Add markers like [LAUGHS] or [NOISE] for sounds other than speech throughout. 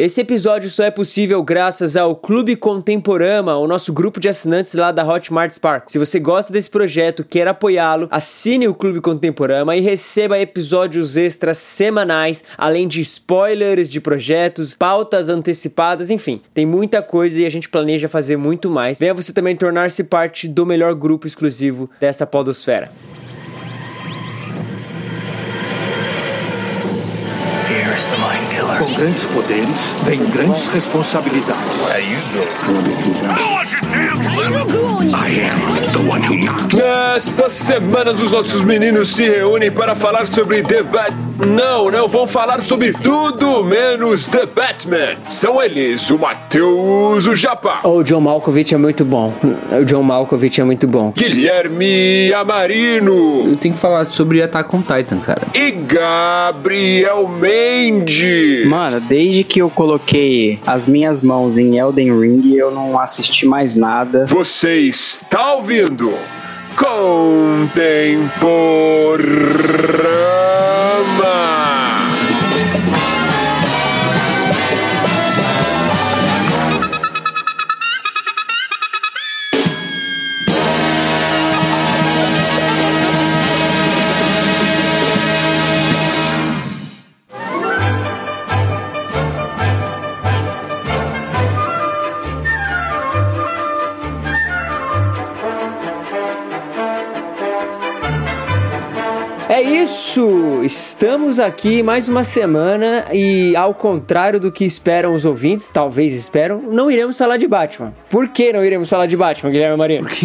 Esse episódio só é possível graças ao Clube Contemporama, o nosso grupo de assinantes lá da Hotmart Spark. Se você gosta desse projeto, quer apoiá-lo, assine o Clube Contemporama e receba episódios extras semanais, além de spoilers de projetos, pautas antecipadas, enfim, tem muita coisa e a gente planeja fazer muito mais. Venha você também tornar-se parte do melhor grupo exclusivo dessa podosfera. Grandes poderes, vem grandes responsabilidades. Nestas semanas, os nossos meninos se reúnem para falar sobre The Batman. Não, não, vão falar sobre tudo menos The Batman. São eles, o Matheus, o Japa. O John Malkovich é muito bom. O John Malkovich é muito bom. Guilherme Amarino. Eu tenho que falar sobre Attack on Titan, cara. E Gabriel Mendes. Mano, desde que eu coloquei as minhas mãos em Elden Ring, eu não assisti mais nada. Você está ouvindo Contemporama. É isso! Estamos aqui mais uma semana e, ao contrário do que esperam os ouvintes, talvez esperam, não iremos falar de Batman. Por que não iremos falar de Batman, Guilherme Marino? [LAUGHS]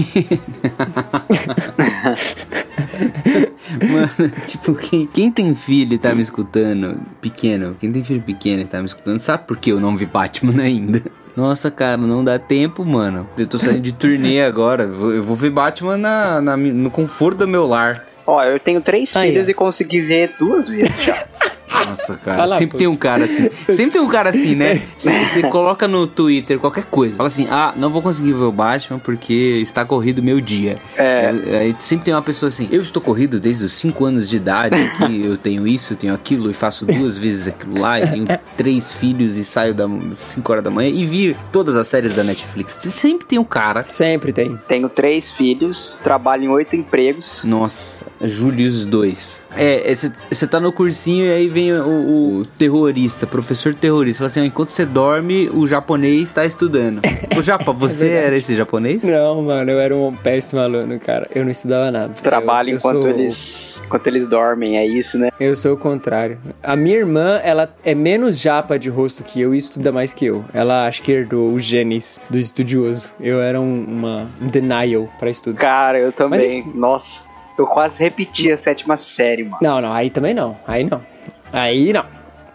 Mano, tipo, quem, quem tem filho e tá me escutando, pequeno, quem tem filho pequeno e tá me escutando, sabe por que eu não vi Batman ainda? Nossa, cara, não dá tempo, mano. Eu tô saindo de turnê agora. Eu vou- ver Batman na, na no conforto do meu lar. Ó, eu tenho três Aí, filhos ó. e consegui ver duas vezes já. [LAUGHS] Nossa, cara, lá, sempre pô. tem um cara assim. Sempre tem um cara assim, né? Você você coloca no Twitter qualquer coisa. Fala assim: ah, não vou conseguir ver o Batman porque está corrido meu dia. É. Aí- Aí sempre tem uma pessoa assim: eu estou corrido desde os 5 anos de idade, que [LAUGHS] eu tenho isso, eu tenho aquilo, e faço duas vezes aquilo lá, eu tenho [LAUGHS] três filhos e saio das 5 horas da manhã e vi todas as séries da Netflix. Sempre tem um cara. Sempre tem. Tenho três filhos, trabalho em oito empregos. Nossa, Julius 2. É, você tá no cursinho e aí vem o, o terrorista, professor terrorista. Fala assim: enquanto você dorme, o japonês tá estudando. Ô, Japa, [LAUGHS] você verdade. era esse japonês? Não, mano, eu era um péssimo aluno, cara. Eu não estudava nada. Trabalho Eu- eu enquanto sou- eles enquanto eles dormem, é isso, né? Eu sou o contrário. A minha irmã, ela é menos japa de rosto que eu e estuda mais que eu. Ela acho que herdou os genes do estudioso. Eu era um, uma um denial pra estudo. Cara, eu também. enfim. Nossa, eu quase repeti a sétima série, mano. Não, não, aí também não. Aí não. Aí não.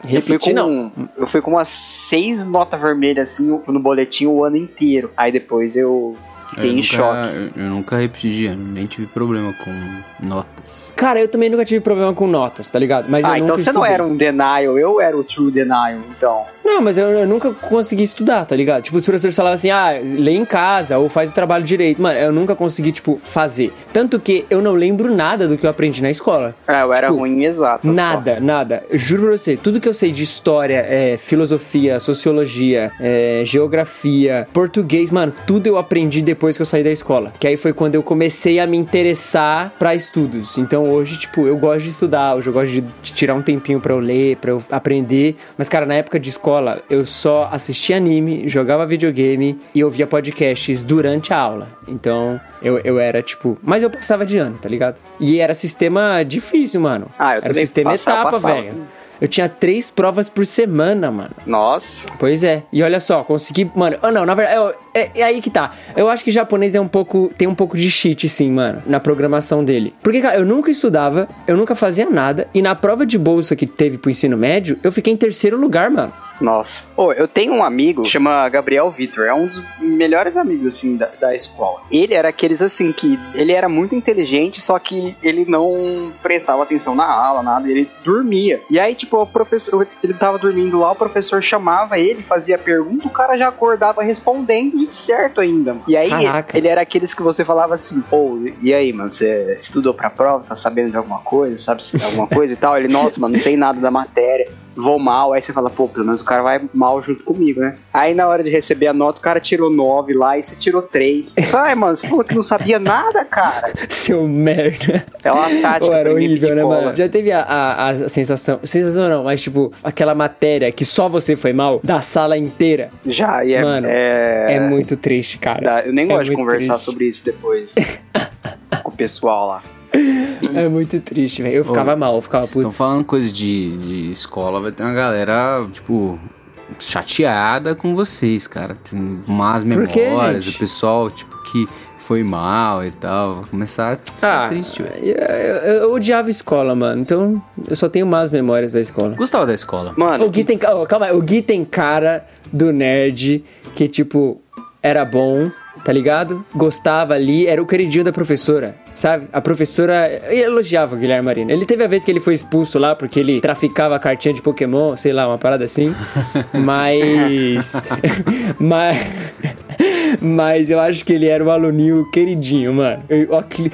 Eu fui, Repetir com, não. eu fui com umas seis notas vermelhas assim no boletim o ano inteiro. Aí depois eu fiquei eu em nunca, choque. Eu, eu nunca repeti de ano, nem tive problema com notas. Cara, eu também nunca tive problema com notas, tá ligado? Mas eu ah, então nunca você não estudei. era um denial, eu era o true denial, então. Não, mas eu, eu nunca consegui estudar, tá ligado? Tipo, os professores falavam assim, ah, lê em casa ou faz o trabalho direito. Mano, eu nunca consegui, tipo, fazer. Tanto que eu não lembro nada do que eu aprendi na escola. É, eu era Tipo, ruim exato. Nada, nada. Eu Juro pra você, tudo que eu sei de história, é, filosofia, sociologia, é, geografia, português, mano, tudo eu aprendi depois que eu saí da escola. Que aí foi quando eu comecei a me interessar pra estudos. Então hoje, tipo, eu gosto de estudar, hoje eu gosto de, de tirar um tempinho pra eu ler, pra eu aprender. Mas, cara, na época de escola, eu só assistia anime, jogava videogame e ouvia podcasts durante a aula. Então, eu, eu era, tipo. Mas eu passava de ano, tá ligado? E era sistema difícil, mano. Ah, eu Era o também sistema passava, etapa, velho. Eu tinha três provas por semana, mano. Nossa. Pois é. E olha só, consegui. Mano, ah, não, na verdade, eu- é, é aí que tá. Eu acho que japonês é um pouco. Tem um pouco de cheat, sim, mano, na programação dele. Porque, cara, eu nunca estudava, eu nunca fazia nada. E na prova de bolsa que teve pro ensino médio, eu fiquei em terceiro lugar, mano. Nossa. Ô, eu tenho um amigo que chama Gabriel Vitor. É um dos melhores amigos, assim, da, da escola. Ele era aqueles, assim, que ele era muito inteligente, só que ele não prestava atenção na aula, nada. Ele dormia. E aí, tipo, o professor, ele tava dormindo lá, o professor chamava ele, fazia pergunta, o cara já acordava respondendo e certo ainda, mano. E aí, Caraca. ele era aqueles que você falava assim, pô, e aí, mano, você estudou pra prova, tá sabendo de alguma coisa, sabe se alguma coisa e tal? Ele, nossa, mano, não sei nada da matéria. Vou mal, aí você fala, pô, pelo menos o cara vai mal junto comigo, né? Aí na hora de receber a nota, o cara tirou 9 lá e você tirou 3. Ai, mano, você falou que não sabia nada, cara. [LAUGHS] Seu merda. É uma tática. Pô, era horrível, né, mano? Já teve a, a, a sensação. Sensação não, mas tipo, aquela matéria que só você foi mal, da sala inteira. Já, e é, Mano, é, É, muito triste, cara. dá- Eu nem É gosto de conversar triste. sobre isso depois [LAUGHS] com o pessoal lá. É muito triste, velho. Eu ficava mal, eu ficava Estão putz. falando coisa de, de escola, vai ter uma galera, tipo, chateada com vocês, cara. Tem más quê, memórias, gente? o pessoal, tipo, que foi mal e tal. Vai começar a ficar Ah, triste, velho. eu, eu- eu odiava escola, mano. Então, eu só tenho más memórias da escola. Gostava da escola. Mano, O Gui tem, oh, calma aí, o Gui tem cara do nerd que, tipo, era bom, tá ligado? Gostava ali, era o queridinho da professora, sabe? A professora elogiava o Guilherme Marino. Ele teve a vez que ele foi expulso lá porque ele traficava cartinha de Pokémon, sei lá, uma parada assim. [LAUGHS] Mas. [LAUGHS] mas. Mas eu acho que ele era um aluninho queridinho, mano. Eu-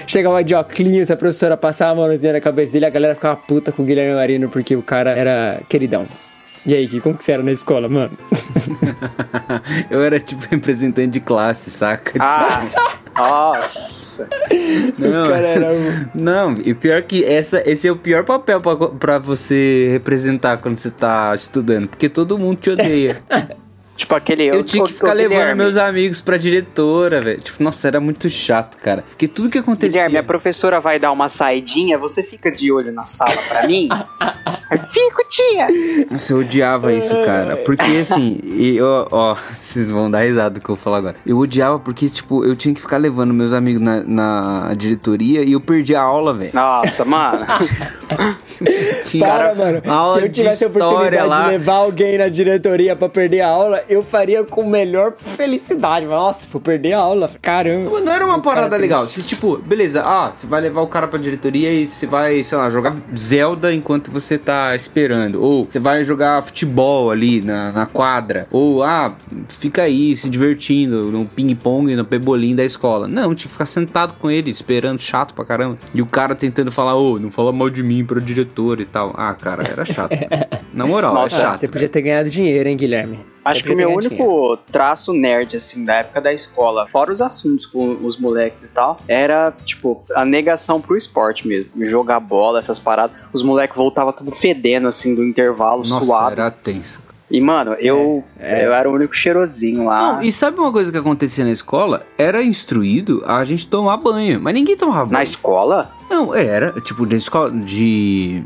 Chegava de óculos, a professora passava a mãozinha na cabeça dele, a galera ficava puta com o Guilherme Marino porque o cara era queridão. E aí, como que você era na escola, mano? [LAUGHS] Eu era tipo representante de classe, saca? Ah, nossa. Não, O cara era um- não, e pior que essa, esse é o pior papel pra, pra você representar quando você tá estudando, porque todo mundo te odeia. [LAUGHS] Tipo aquele Eu, tinha ô, que ficar levando Guilherme, meus amigos pra diretora, velho. Tipo, nossa, era muito chato, cara. Porque tudo que acontecia. Guilherme, a professora vai dar uma saidinha, você fica de olho na sala pra mim? [LAUGHS] Fico, tia! Nossa, eu odiava isso, cara. Porque assim, e, ó, ó, vocês vão dar risada do que eu vou falar agora. Eu odiava porque, tipo, eu tinha que ficar levando meus amigos na, na diretoria e eu perdi a aula, velho. Nossa, mano. [LAUGHS] Tinha Para, mano. aula Se eu tivesse a oportunidade lá. de levar alguém na diretoria pra perder a aula, eu faria com melhor felicidade. Nossa, vou perder a aula. Caramba. Não era uma parada legal. Se, tipo, beleza, ah, você vai levar o cara pra diretoria e você vai, sei lá, jogar Zelda enquanto você tá esperando. Ou você vai jogar futebol ali na, na quadra. Ou, ah, fica aí se divertindo no ping-pong, no pebolim da escola. Não, tinha que ficar sentado com ele, esperando, chato pra caramba. E o cara tentando falar, ô, não fala mal de mim pro diretor e tal. Ah, cara, era chato. [LAUGHS] Na moral, Nossa, é chato. você podia ter ganhado dinheiro, hein, Guilherme? Acho que o meu único traço nerd, assim, da época da escola, fora os assuntos com os moleques e tal, era, tipo, a negação pro esporte mesmo. Jogar bola, essas paradas. Os moleques voltavam tudo fedendo, assim, do intervalo, Nossa, suado. era tenso. E, mano, eu, É, eu era o único cheirosinho lá. Não, e sabe uma coisa que acontecia na escola? Era instruído a gente tomar banho, mas ninguém tomava banho. Na escola? Não, era, tipo, de escola, de...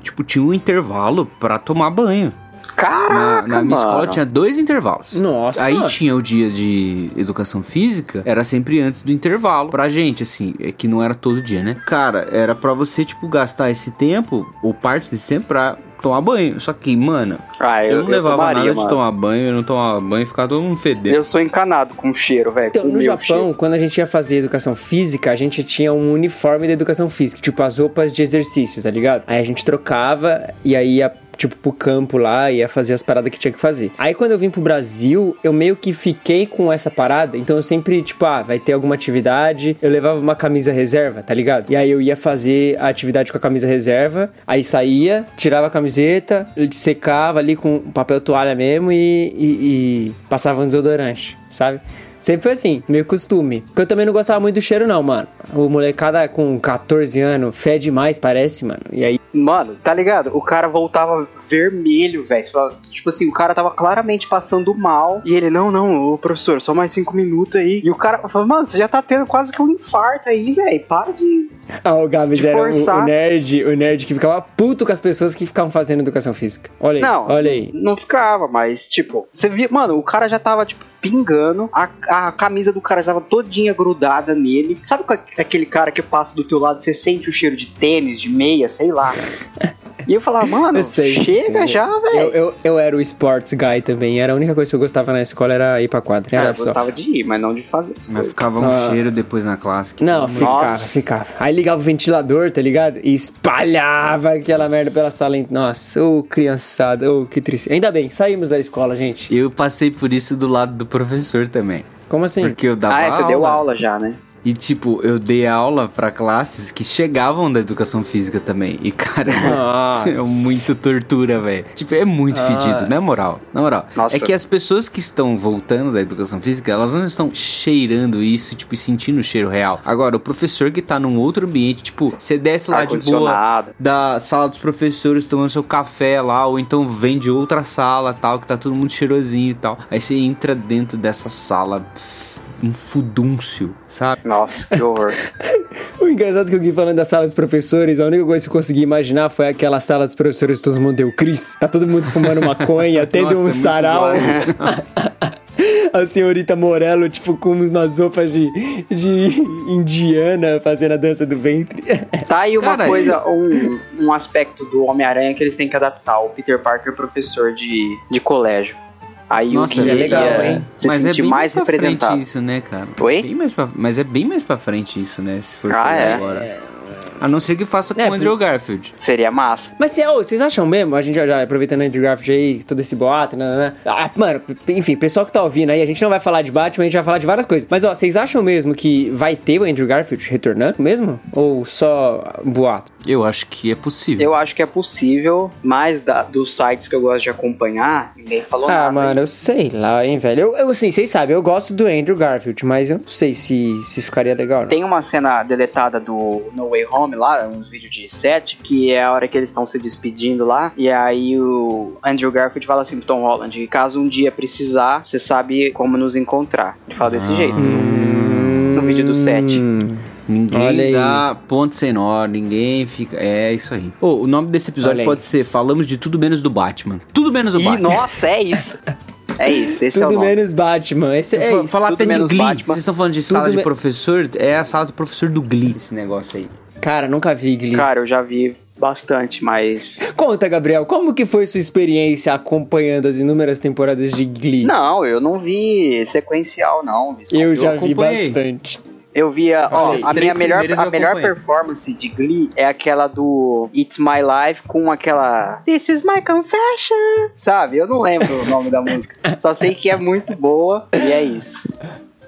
Tipo, tinha um intervalo pra tomar banho. Na, Caraca, na minha mano. escola tinha dois intervalos. Nossa. Aí tinha o dia de educação física, era sempre antes do intervalo. Pra gente, assim, é que não era todo dia, né? Cara, era pra você, tipo, gastar esse tempo, ou parte desse tempo, pra tomar banho. Só que, mano, Ah, eu, não levava tomaria, nada de mano. tomar banho, eu não tomava banho, ficava todo mundo fedendo. Eu sou encanado com cheiro, velho. Então, com o no meu Japão, cheiro. quando a gente ia fazer educação física, a gente tinha um uniforme de educação física, tipo as roupas de exercício, tá ligado? Aí a gente trocava e aí ia, tipo, pro campo lá, ia fazer as paradas que tinha que fazer. Aí quando eu vim pro Brasil, eu meio que fiquei com essa parada, então eu sempre, tipo, ah, vai ter alguma atividade, eu levava uma camisa reserva, tá ligado? E aí eu ia fazer a atividade com a camisa reserva, aí saía, tirava a camiseta, secava ali com papel toalha mesmo e, e, e passava um desodorante, sabe? Sempre foi assim, meio costume. Porque eu também não gostava muito do cheiro, não, mano. O molecada com 14 anos fede mais, parece, mano. E aí. Mano, tá ligado? O cara voltava vermelho, velho. Tipo assim, o cara tava claramente passando mal. E ele, não, não, ô professor, só mais cinco minutos aí. E o cara falou, mano, você já tá tendo quase que um infarto aí, velho. Para de. Ah, o Gabs era o, o nerd, o nerd que ficava puto com as pessoas que ficavam fazendo educação física. Olha aí, Não, olha aí. não ficava, mas, tipo, você via, mano, o cara já tava, tipo, pingando, a, a camisa do cara já tava todinha grudada nele. Sabe é aquele cara que passa do teu lado, você sente o cheiro de tênis, de meia, sei lá. [LAUGHS] E eu falava, mano, Eu sei, chega sei. já, Eu, velho. eu, eu era o sports guy também. Era a única coisa que eu gostava na escola era ir pra quadra. Cara, Era eu só. gostava de ir, mas não de fazer as Mas coisas. ficava um Ah. cheiro depois na classe. que- Não, ficava, Nossa. ficava. Aí ligava o ventilador, tá ligado? E espalhava aquela merda pela sala. Nossa, ô criançada, ô que triste. Ainda bem, saímos da escola, gente. Eu passei por isso do lado do professor também. Como assim? Porque eu dava Ah, é, você aula. deu aula já, né? E, tipo, eu dei aula pra classes que chegavam da educação física também. E, cara, [LAUGHS] Nossa. é muito tortura, velho. Tipo, é muito fedido, na moral. Na moral. Nossa. É que as pessoas que estão voltando da educação física, elas não estão cheirando isso, tipo, e sentindo o cheiro real. Agora, o professor que tá num outro ambiente, tipo, você desce lá de boa da sala dos professores tomando seu café lá, ou então vem de outra sala tal, que tá todo mundo cheirosinho e tal. Aí você entra dentro dessa sala, um fudúncio, sabe? Nossa, que horror. [LAUGHS] O engraçado que eu Gui falando da sala dos professores, a única coisa que eu consegui imaginar foi aquela sala dos professores que todo mundo deu Cris. Tá todo mundo fumando [LAUGHS] maconha, tendo Nossa, é um sarau. [LAUGHS] A senhorita Morello, tipo, com umas roupas de, de indiana fazendo a dança do ventre. Tá aí uma Cara, coisa, um, um aspecto do Homem-Aranha que eles têm que adaptar. O Peter Parker, professor de, de colégio. Aí Nossa, o Gui é legal, ia hein? se Mas é sentir bem mais mais pra frente representado. isso, né, cara? Oi? Bem mais pra- mas é bem mais pra frente isso, né? Se for Ah, é? agora. A não ser que faça com É, o Andrew Garfield. Seria massa. Mas cê- ô, vocês acham mesmo? A gente já, já aproveitando o Andrew Garfield aí, todo esse boato, né, né, né. Ah, mano, enfim, pessoal que tá ouvindo aí, a gente não vai falar de Batman, a gente vai falar de várias coisas. Mas ó, vocês acham mesmo que vai ter o Andrew Garfield retornando mesmo? Ou só boato? Eu acho que é possível. Eu acho que é possível, mas da- dos sites que eu gosto de acompanhar, ninguém falou Ah, nada. mano, eu sei lá, hein, velho. Eu, eu assim, vocês sabem, eu gosto do Andrew Garfield, mas eu não sei se, se ficaria legal, não. Tem uma cena deletada do No Way Home lá, uns vídeos de set, que é a hora que eles estão se despedindo lá. E aí o Andrew Garfield fala assim pro Tom Holland: caso um dia precisar, você sabe como nos encontrar. Ele fala desse jeito. No, no vídeo do set. Hum, Ninguém Olha aí. dá ponto sem nó, ninguém fica. É isso aí. Ô, o nome desse episódio Olha aí. pode ser Falamos de tudo menos do Batman. Tudo menos do E, Batman. nossa, é isso. É isso, esse é o Tudo nome. menos Batman. Esse é isso. Falar tudo até de Glee. Batman. Vocês estão falando de sala Tudo de me- professor? É a sala do professor do Glee, esse negócio aí. Cara, nunca vi Glee. Cara, eu já vi bastante, mas. Conta, Gabriel, como que foi sua experiência acompanhando as inúmeras temporadas de Glee? Não, eu não vi sequencial, não. Só- eu já vi bastante. Eu via, ó, a minha melhor, a melhor performance de Glee é aquela do It's My Life com aquela This is my confession, sabe? Eu não lembro o nome da música. Só sei que é muito boa e é isso.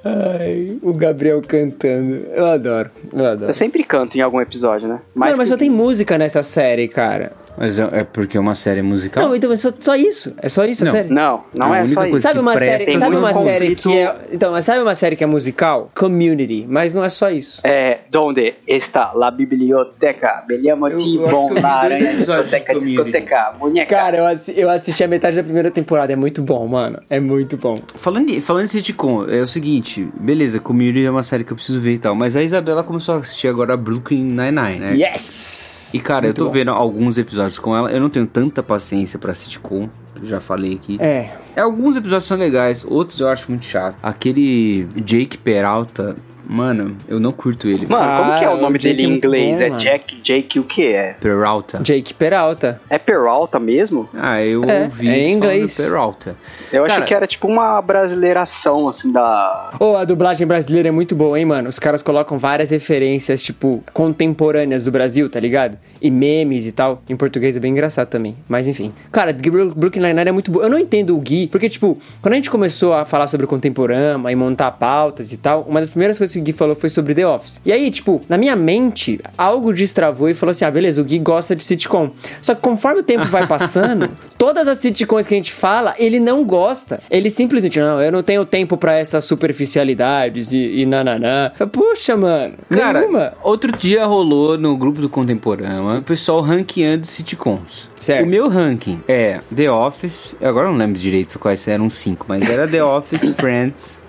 Ai, o Gabriel cantando. Eu adoro, eu adoro. Eu sempre canto em algum episódio, né? Mais Mano, mas que só tem música nessa série, cara. Mas é, é porque é uma série musical? Não, então é só, só isso. É só isso a Não. série. Não, não A é única só isso. coisa Sabe que uma série, tem sabe uma série que é, então, mas sabe uma série que é musical? Community, mas não é só isso. É, donde está la biblioteca? Beliamo Eu- ti eu acho bom que eu vi na dois aranha, discoteca, Community. discoteca, boneca. Cara, eu, assi- eu assisti a metade da primeira temporada, é muito bom, mano. É muito bom. Falando, de, falando de sitcom, é o seguinte, beleza, Community é uma série que eu preciso ver e tal, mas a Isabela começou a assistir agora Brooklyn Nine-Nine, né? Yes! E cara, Muito eu tô bom. vendo alguns episódios com ela, eu não tenho tanta paciência pra sitcom, já falei aqui. É. É, Alguns episódios são legais, outros eu acho muito chato. Aquele Jake Peralta, mano, eu não curto ele. Mano, como que é Ah, o nome o dele é em muito inglês? bom, é mano. Jack, Jake o que é? Peralta. Jake Peralta. É Peralta mesmo? Ah, eu É, ouvi é em inglês. Peralta. Eu Cara, achei que era tipo uma brasileiração, assim, da. Ô, a dublagem brasileira é muito boa, hein, mano? Os caras colocam várias referências, tipo, contemporâneas do Brasil, tá ligado? E memes e tal. Em português é bem engraçado também. Mas enfim. Cara, Brooklyn Nine-Nine é muito boa. Eu não entendo o Gui, porque, tipo, quando a gente começou a falar sobre o contemporâneo e montar pautas e tal, uma das primeiras coisas que o Gui falou foi sobre The Office. E aí, tipo, na minha mente, algo destravou e falou assim: ah, beleza, o Gui gosta de sitcom. Só que conforme o tempo vai passando, [LAUGHS] todas as sitcoms que a gente fala, ele não gosta. Ele simplesmente, não, eu não tenho tempo pra essas superficialidades e, e nananã. Puxa, mano. Cara, nenhuma. outro dia rolou no grupo do Contemporâneo o pessoal ranqueando sitcoms. Certo. O meu ranking é The Office, agora eu não lembro direito quais eram os cinco, mas era The Office, [LAUGHS] Friends,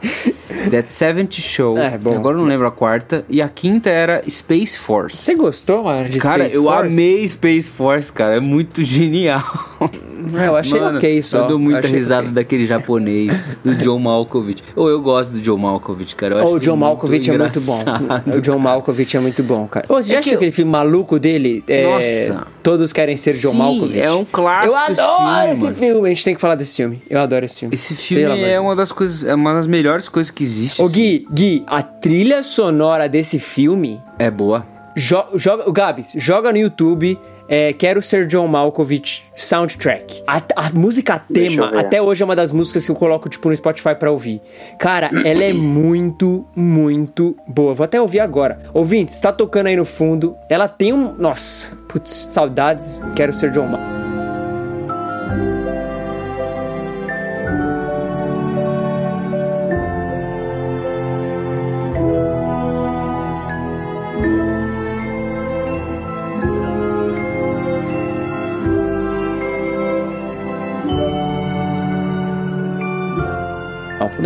That 70 Show, É, bom. agora eu não lembro a quarta, e a quinta era Space Force. Você gostou, mano, de Cara, Space eu Force? amei Space Force, cara, é muito genial. [LAUGHS] É, eu achei Mano, ok só. Eu dou muita risada ok. daquele japonês, do John Malkovich. Ou eu gosto do John Malkovich, cara. Eu acho Oh, o John Malkovich é muito bom. O John Malkovich é muito bom, cara. Ô, você já É que- aquele filme maluco dele? É, Nossa. Todos querem ser John Sim, Malkovich. é um clássico Eu esse adoro filme, esse mano. filme. A gente tem que falar desse filme. Eu adoro esse filme. Esse filme de é uma das coisas, é uma das melhores coisas que existe. Ô, Gui, Gui, a trilha sonora desse filme... É boa. Jo joga, o Gabs, joga no YouTube é, Quero Ser John Malkovich Soundtrack. A, a música tema, até hoje é uma das músicas que eu coloco, tipo, no Spotify pra ouvir. Cara, ela é muito, muito boa. Vou até ouvir agora. Ouvintes, tá tocando aí no fundo. Ela tem um... Nossa, putz, saudades. Quero Ser John Malkovich.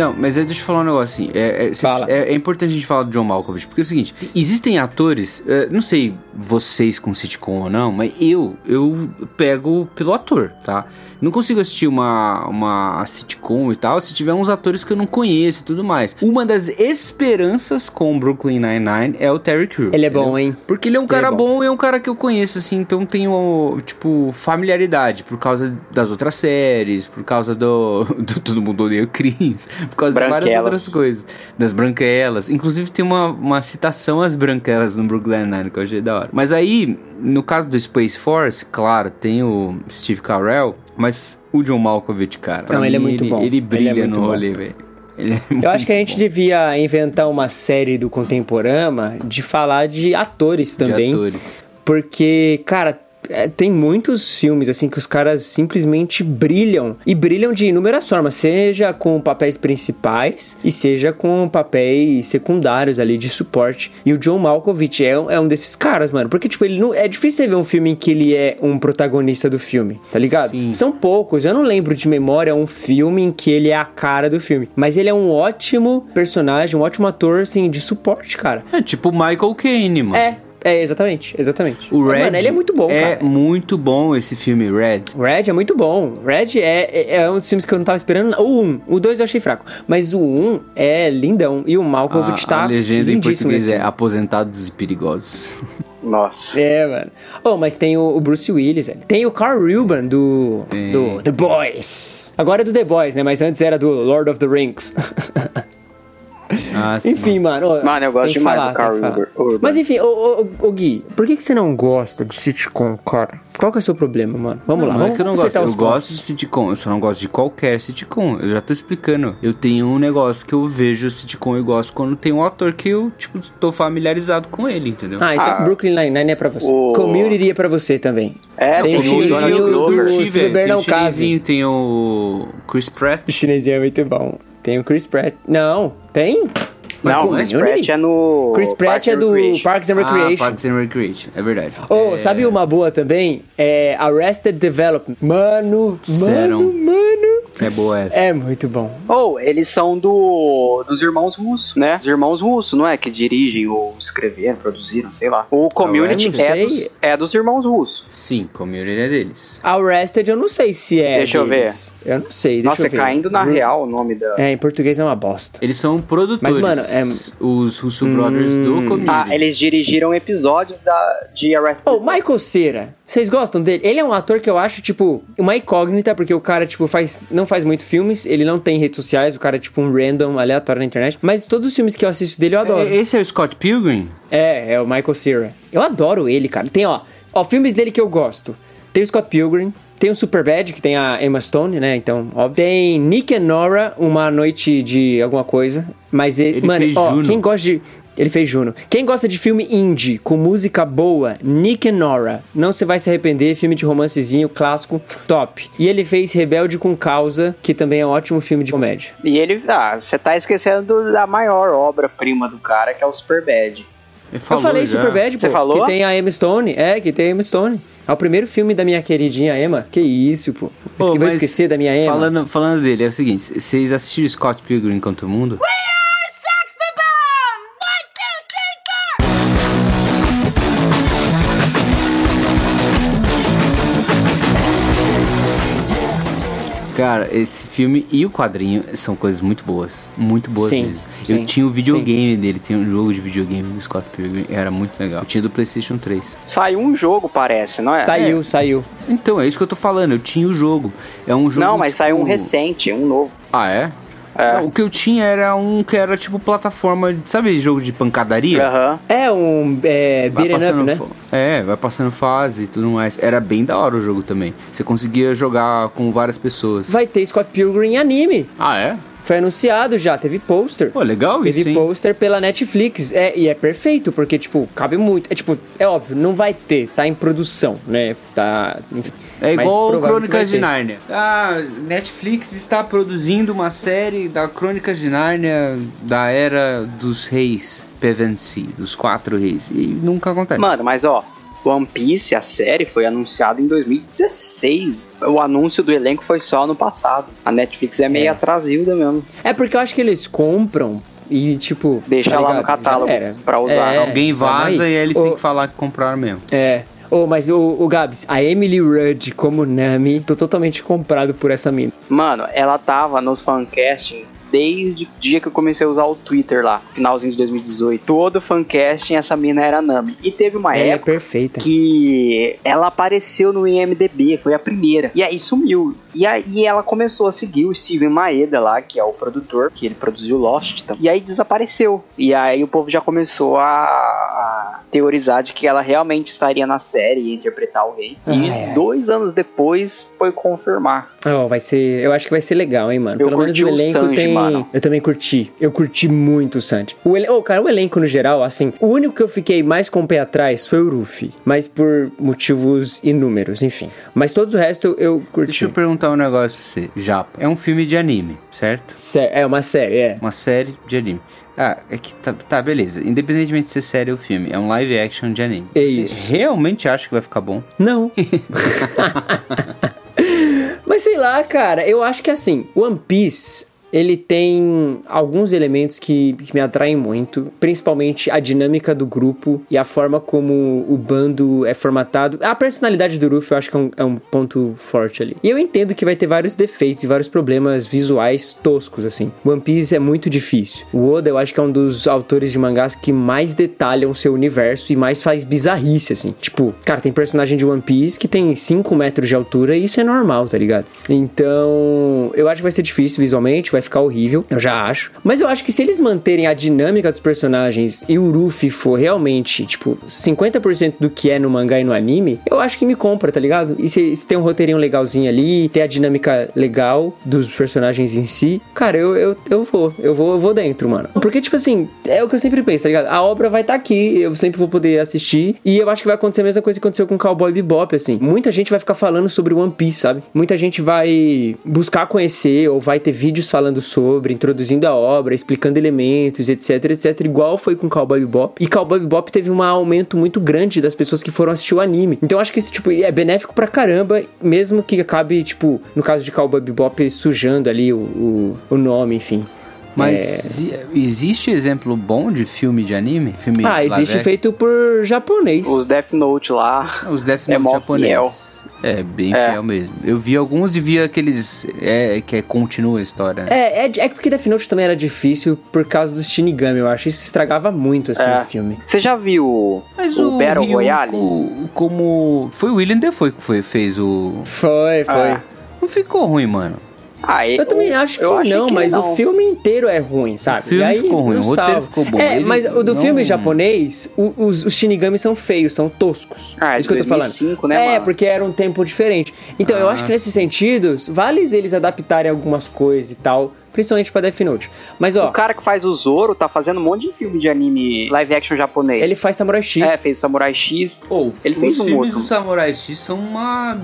Não, mas é, deixa eu falar um negócio assim. É, é, Fala. é- é importante a gente falar do John Malkovich, porque é o seguinte: existem atores, é, não sei vocês com sitcom ou não, mas eu, eu pego pelo ator, tá? Não consigo assistir uma, uma sitcom e tal se tiver uns atores que eu não conheço e tudo mais. Uma das esperanças com Brooklyn Nine-Nine é o Terry Crews. Ele é entendeu? bom, hein? Porque ele é um Ele cara é bom. bom. e é um cara que eu conheço, assim, então tenho, tipo, familiaridade por causa das outras séries, por causa do, [LAUGHS] do Todo Mundo Odeia o Chris, por causa de várias outras coisas. Das branquelas. Inclusive tem uma, uma citação às branquelas no Brooklyn Nine-Nine que eu achei da hora. Mas aí, no caso do Space Force, claro, tem o Steve Carell, mas o John Malkovich, cara, Não, ele é muito ele, bom. ele Ele é brilha no rolê, velho. É Eu acho que a gente bom. devia inventar uma série do Contemporama de falar de atores De também. atores. Porque, cara, é, tem muitos filmes assim que os caras simplesmente brilham. E brilham de inúmeras formas, seja com papéis principais e seja com papéis secundários ali de suporte. E o John Malkovich é, um- é um desses caras, mano. Porque, tipo, ele não. É difícil você ver um filme em que ele é um protagonista do filme, tá ligado? Sim. São poucos. Eu não lembro de memória um filme em que ele é a cara do filme. Mas ele é um ótimo personagem, um ótimo ator, assim, de suporte, cara. É tipo Michael Caine, mano. É, é, exatamente, exatamente. O Red Mano, ele é muito bom, É cara. muito bom esse filme, Red. Red é muito bom. Red é, é, é um dos filmes que eu não tava esperando. O 1, o 2 eu achei fraco. Mas o 1 é lindão. E o Malkovich a, tá a legenda em português é. Aposentados e Perigosos. [LAUGHS] Nossa. É, mano. Oh, mas tem o, o Bruce Willis, velho. Tem o Carl Ruben do, Tem. do The Boys. Agora é do The Boys, né? Mas antes era do Lord of the Rings. [LAUGHS] Sim. enfim, mano. ó, Mano, eu gosto demais falar, do Carl. Urban- Urban. Mas enfim, ô, ô, ô, ô, Gui, por que, que você não gosta de sitcom, cara? Qual que é o seu problema, mano? Vamos lá, não é vamos que eu não gosto. Eu os gosto de sitcom. Eu só não gosto de qualquer sitcom. Eu já tô explicando. Eu tenho um negócio que eu vejo sitcom e gosto quando tem um ator que eu, tipo, tô familiarizado com ele, entendeu? Ah, então Ah, Brooklyn Nine-Nine é pra você. o- Community é pra você também. É, Tem o tem o chinesinho do, Glover. do tem o chinesinho, tem o Chris Pratt. O chinesinho é muito bom. Tem o Chris Pratt. Não, tem? Não, o Community? Chris Pratt é no. Chris Pratt é do Recreation. Parks and Ah, Recreation. Parks and Recreation. É verdade. Oh, É, sabe uma boa também? É Arrested Development. Mano, Disseram. mano, mano. É boa essa. É muito bom. Ou, eles são do dos irmãos russos, né? Os irmãos russos, não é? Que dirigem ou escreveram, produziram, sei lá. O Community é dos, é dos irmãos russos. Sim, Community é deles. Arrested eu não sei se é Deixa eu deles. Eu não sei, deixa Nossa, eu ver. caindo na Ru- real o nome da. É, em português é uma bosta. Eles são produtores. Mas, mano, é- Os Russo Brothers do Community. Ah, eles dirigiram episódios da, de Arrested Oh, Michael Cera, vocês gostam dele? Ele é um ator que eu acho, tipo, uma incógnita, porque o cara, tipo, faz, não faz muito filmes, ele não tem redes sociais, o cara é, tipo, um random aleatório na internet. Mas todos os filmes que eu assisto dele eu adoro. É, Esse é o Scott Pilgrim? É, é o Michael Cera. Eu adoro ele, cara. Tem, ó, ó, filmes dele que eu gosto. Tem o Scott Pilgrim, tem o Superbad, que tem a Emma Stone, né? Então, óbvio. Tem Nick and Nora, Uma Noite de Alguma Coisa. Mas ele, Ele mano, ó, Juno. quem gosta de... Ele fez Juno. Quem gosta de filme indie, com música boa, Nick and Nora. Não se vai se arrepender, filme de romancezinho, clássico, top. E ele fez Rebelde com Causa, que também é um ótimo filme de comédia. E ele, ah, você tá esquecendo da maior obra-prima do cara, que é o Superbad. Eu falou falei já. Superbad, pô. Você falou? Que tem a Emma Stone. É, que tem a Emma Stone. É o primeiro filme da minha queridinha Emma. Que isso, pô. Pô, Esque- vou mas esquecer da minha Emma. Falando, falando dele, é o seguinte: vocês assistiram Scott Pilgrim contra o Mundo? Cara, esse filme e o quadrinho são coisas muito boas. Muito boas Sim, mesmo. sim, eu tinha o videogame dele, tinha um jogo de videogame do Scott Pilgrim, era muito legal. Eu tinha do PlayStation 3. Saiu um jogo, parece, não é? Saiu, saiu. Então, é isso que eu tô falando, eu tinha o jogo. É um jogo. Não, mas tipo- saiu um recente, um novo. Ah, é? É. Não, o que eu tinha era um que era tipo plataforma, sabe, jogo de pancadaria? Aham. É um é, Vai beat'em passando up, né? É, vai passando fase e tudo mais. Era bem da hora o jogo também. Você conseguia jogar com várias pessoas. Vai ter Scott Pilgrim em anime. Ah, é? Foi anunciado já, teve pôster. Pô, legal isso, Teve pôster pela Netflix. É, e é perfeito, porque, tipo, cabe muito. É tipo, é óbvio, não vai ter, tá em produção, né? Tá. enfim. É igual Crônicas de. Nárnia. Ah, Netflix está produzindo uma série da Crônicas de Nárnia da era dos reis Pevensie, dos quatro reis. E nunca acontece. Mano, mas ó, One Piece, a série, foi anunciada em 2016. O anúncio do elenco foi só ano passado. A Netflix é meio atrasilda mesmo. É porque eu acho que eles compram e, tipo. Deixa lá no catálogo pra usar. É, Alguém calma vaza e aí eles Ô, têm que falar que compraram mesmo. É. Ô, mas o, o Gabs, a Emily Rudd como Nami, tô totalmente comprado por essa mina. Mano, ela tava nos fancasting desde o dia que eu comecei a usar o Twitter lá, finalzinho de 2018. Todo fancasting, essa mina era Nami. E teve uma Ela é época perfeita. que ela apareceu no IMDB, foi a primeira. E aí sumiu. E aí ela começou a seguir o Steven Maeda lá, que é o produtor, que ele produziu Lost. Então. E aí desapareceu. E aí o povo já começou a, teorizar de que ela realmente estaria na série e interpretar o rei. E Ai, isso, ai. dois anos depois, foi confirmar. Ó, vai ser. Eu acho que vai ser legal, hein, mano. Eu Pelo menos o elenco Sanji, tem. Mano. Eu também curti. Eu curti muito o Sanji. O ele... oh, cara, o elenco no geral, assim. O único que eu fiquei mais com o pé atrás foi o Ruffy. Mas por motivos inúmeros, enfim. Mas todo o resto eu curti. Deixa eu perguntar um negócio pra você. Japa. É um filme de anime, certo? É uma série, é. Uma série de anime. Ah, é que tá, tá, beleza. Independentemente de ser série ou filme, é um live action de anime. É Você isso. realmente acha que vai ficar bom? Não. [LAUGHS] [LAUGHS] Mas sei lá, cara, eu acho que assim, One Piece. Ele tem alguns elementos que, que me atraem muito, principalmente a dinâmica do grupo e a forma como o bando é formatado. A personalidade do Ruffy eu acho que é um, é um ponto forte ali. E eu entendo que vai ter vários defeitos e vários problemas visuais toscos, assim. One Piece é muito difícil. O Oda eu acho que é um dos autores de mangás que mais detalham seu universo e mais faz bizarrice, assim. Tipo, cara, tem personagem de One Piece que tem 5 metros de altura e isso é normal, tá ligado? Então, eu acho que vai ser difícil visualmente, vai ficar horrível, eu já acho. Mas eu acho que se eles manterem a dinâmica dos personagens e o Ruffy for realmente, tipo, 50% do que é no mangá e no anime, eu acho que me compra, tá ligado? E se, se tem um roteirinho legalzinho ali, tem a dinâmica legal dos personagens em si, cara, eu, eu, eu vou, eu vou, eu vou dentro, mano. Porque, tipo assim, é o que eu sempre penso, tá ligado? A obra vai estar aqui, eu sempre vou poder assistir, e eu acho que vai acontecer a mesma coisa que aconteceu com Cowboy Bebop, assim. Muita gente vai ficar falando sobre One Piece, sabe? Muita gente vai buscar conhecer, ou vai ter vídeos falando sobre, introduzindo a obra, explicando elementos, etc, etc, igual foi com Cowboy Bebop. E Cowboy Bebop teve um aumento muito grande das pessoas que foram assistir o anime. Então eu acho que esse tipo é benéfico pra caramba, mesmo que acabe, tipo, no caso de Cowboy Bebop, sujando ali o, o, o nome, enfim. Mas É. exi- existe exemplo bom de filme de anime? Filme Ah, existe feito por japonês. Os Death Note lá. Os Death É Note mó japonês. fiel. É, bem É. fiel mesmo. Eu vi alguns e vi aqueles é, que é, continua a história. né? É, é, é porque Death Note também era difícil por causa dos Shinigami, eu acho. Isso estragava muito, assim, É. o filme. Você já viu Mas o, o, Battle Ryu, Royale? o- como. Foi o William Defoe que foi, fez o. Foi, foi. Ah. Não ficou ruim, mano. Ah, Eu também acho que eu não, que mas não. o filme inteiro é ruim, sabe? O filme E aí, ficou ruim, o roteiro ficou bom. É, Ele mas o do não- filme japonês, o- os, os Shinigami são feios, são toscos. Ah, é Isso que eu tô falando. 2005, né, É, mano? porque era um tempo diferente. Então, eu Ah. acho que nesses sentidos, vale eles adaptarem algumas coisas e tal, principalmente pra Death Note. Mas, ó, O cara que faz o Zoro tá fazendo um monte de filme de anime live action japonês. ele faz Samurai X. É, fez Samurai X. Pô, Ele os fez um filmes outro. do Samurai X são uma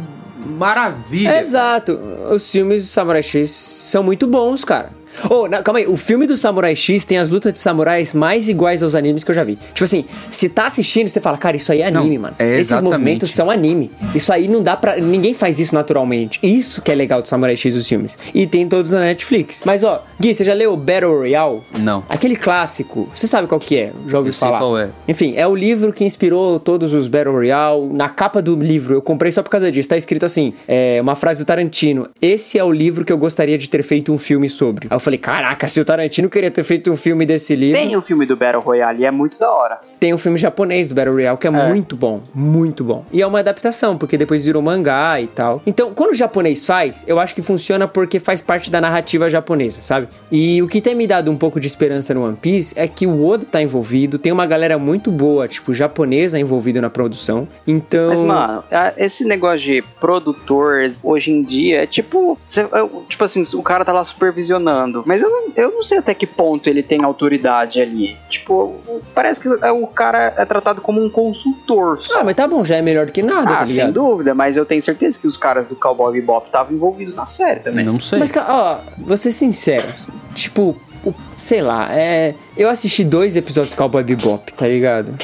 maravilha. Exato. Os filmes do Samurai X são muito bons, cara. Oh, não, calma aí, o filme do Samurai X tem as lutas de samurais mais iguais aos animes que eu já vi. Tipo assim, se tá assistindo, você fala, cara, isso aí é anime, Não, mano. é Esses movimentos são anime. Isso aí não dá pra. Ninguém faz isso naturalmente. Isso que é legal do Samurai X os filmes. E tem todos na Netflix. Mas ó, Gui, você já leu Battle Royale? Não. Aquele clássico, você sabe qual que é? Já ouviu Eu sei falar? qual é. Enfim, é o livro que inspirou todos os Battle Royale. Na capa do livro, eu comprei só por causa disso. Tá escrito assim: é, uma frase do Tarantino. Esse é o livro que eu gostaria de ter feito um filme sobre. Aí eu falei, caraca, se o Tarantino queria ter feito um filme desse livro. Tem o filme do Battle Royale e é muito da hora. Tem um filme japonês do Battle Royale que é, É. muito bom, muito bom. E é uma adaptação, porque depois virou mangá e tal. Então, quando o japonês faz, eu acho que funciona porque faz parte da narrativa japonesa, sabe? E o que tem me dado um pouco de esperança no One Piece é que o Oda tá envolvido, tem uma galera muito boa, tipo, japonesa envolvida na produção. Então. Mas, mano, esse negócio de produtores hoje em dia é tipo. é, Tipo assim, o cara tá lá supervisionando. Mas eu não, eu não sei até que ponto ele tem autoridade ali. Tipo, parece que é, o cara é tratado como um consultor só. Ah, mas tá bom, já é melhor do que nada, tá Ah, sem ligado? dúvida, mas eu tenho certeza que os caras do Cowboy Bebop estavam envolvidos na série também. Não sei. Mas, ó, vou ser sincero. Tipo, o- sei lá, é. Eu assisti dois episódios de Cowboy Bebop, tá ligado?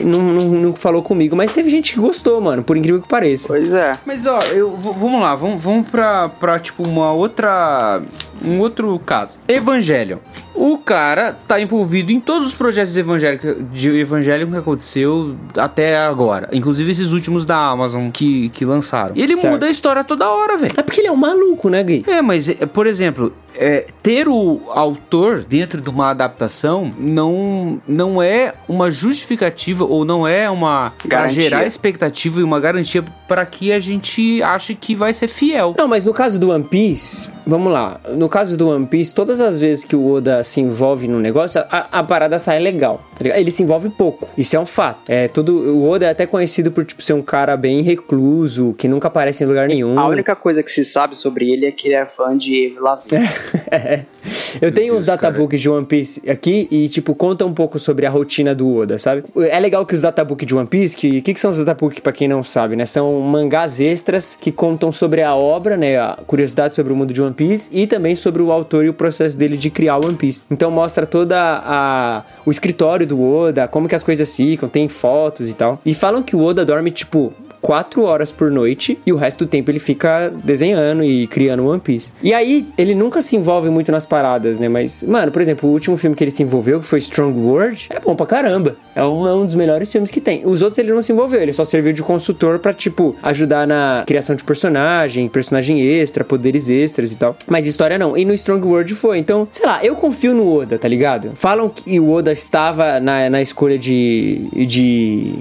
Não, não, não falou comigo, mas teve gente que gostou, mano, por incrível que pareça. Pois é. Mas ó, eu, vamos lá, vamos, vamos pra, pra tipo uma outra. Um outro caso. Evangelion. O cara tá envolvido em todos os projetos evangélicos de Evangelion que aconteceu até agora. Inclusive esses últimos da Amazon que, que lançaram. E ele Certo. muda a história toda hora, velho. É porque ele é um maluco, né, Gui? É, mas, é, por exemplo, é, ter o autor dentro de uma adaptação não, não é uma justificativa ou não é uma. Pra Garantia. gerar expectativa e uma garantia para que a gente ache que vai ser fiel. Não, mas no caso do One Piece, vamos lá. No caso do One Piece, todas as vezes que o Oda se envolve no negócio, a, a parada sai legal. tá ligado? Ele se envolve pouco. Isso é um fato. É todo. O Oda é até conhecido por tipo, ser um cara bem recluso, que nunca aparece em lugar nenhum. A única coisa que se sabe sobre ele é que ele é fã de Avril Lavigne. [LAUGHS] É. Eu tenho Deus, uns databooks de One Piece aqui e, tipo, conta um pouco sobre a rotina do Oda, sabe? É legal que os databooks de One Piece, que o que, que são os databooks pra quem não sabe, né? São mangás extras que contam sobre a obra, né? A curiosidade sobre o mundo de One Piece e também sobre o autor e o processo dele de criar One Piece. Então mostra toda a o escritório do Oda, como que as coisas ficam, tem fotos e tal. E falam que o Oda dorme, tipo, quatro horas por noite e o resto do tempo ele fica desenhando e criando One Piece. E aí, ele nunca se envolve muito nas paradas, né? Mas, mano, por exemplo, o último filme que ele se envolveu, que foi Strong World, é bom pra caramba. É um, é um dos melhores filmes que tem. Os outros ele não se envolveu, ele só serviu de consultor pra, tipo, ajudar na criação de personagem, personagem extra, poderes extras e tal. Mas história não. E no Strong World foi. Então, sei lá, eu confio no Oda, tá ligado? Falam que o Oda estava na, na escolha de. de.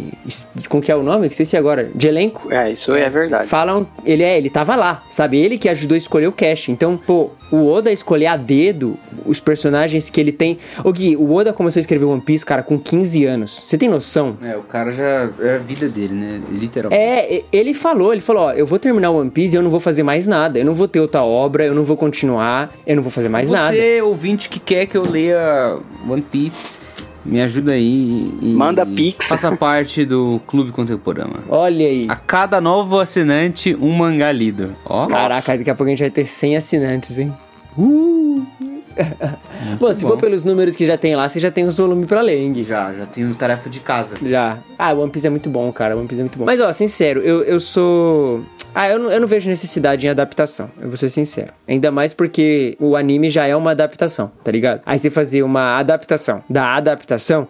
Como que é o nome? Que sei se agora. De elenco. É, isso é verdade. Falam, ele é, ele tava lá, sabe? Ele que ajudou a escolher o cast. Então, pô, o Oda escolher a dedo os personagens que ele tem. Ô Gui, o Oda começou a escrever One Piece, cara, com 15 anos. Você tem noção? É, o cara já. É a vida dele, né? Literalmente. É, ele falou, ele falou, ó, eu vou terminar o One Piece e eu não vou fazer mais nada. Eu não vou ter outra obra, eu não vou continuar, eu não vou fazer mais Você, nada. ouvinte que quer que eu leia One Piece, me ajuda aí. E, Manda e pix. Faça parte do Clube Contemporâneo. Olha aí. A cada novo assinante, um mangá lido. Ó. Caraca, daqui a pouco a gente vai ter 100 assinantes, hein? Uh! Bom, se bom. for pelos números que já tem lá, você já tem os volumes pra Gui? Já, já tenho tarefa de casa. Já. Ah, One Piece é muito bom, cara. One Piece é muito bom. Mas, ó, sincero, eu, eu sou. Ah, eu não, eu não vejo necessidade em adaptação. Eu vou ser sincero. Ainda mais porque o anime já é uma adaptação, tá ligado? Aí você fazer uma adaptação da adaptação,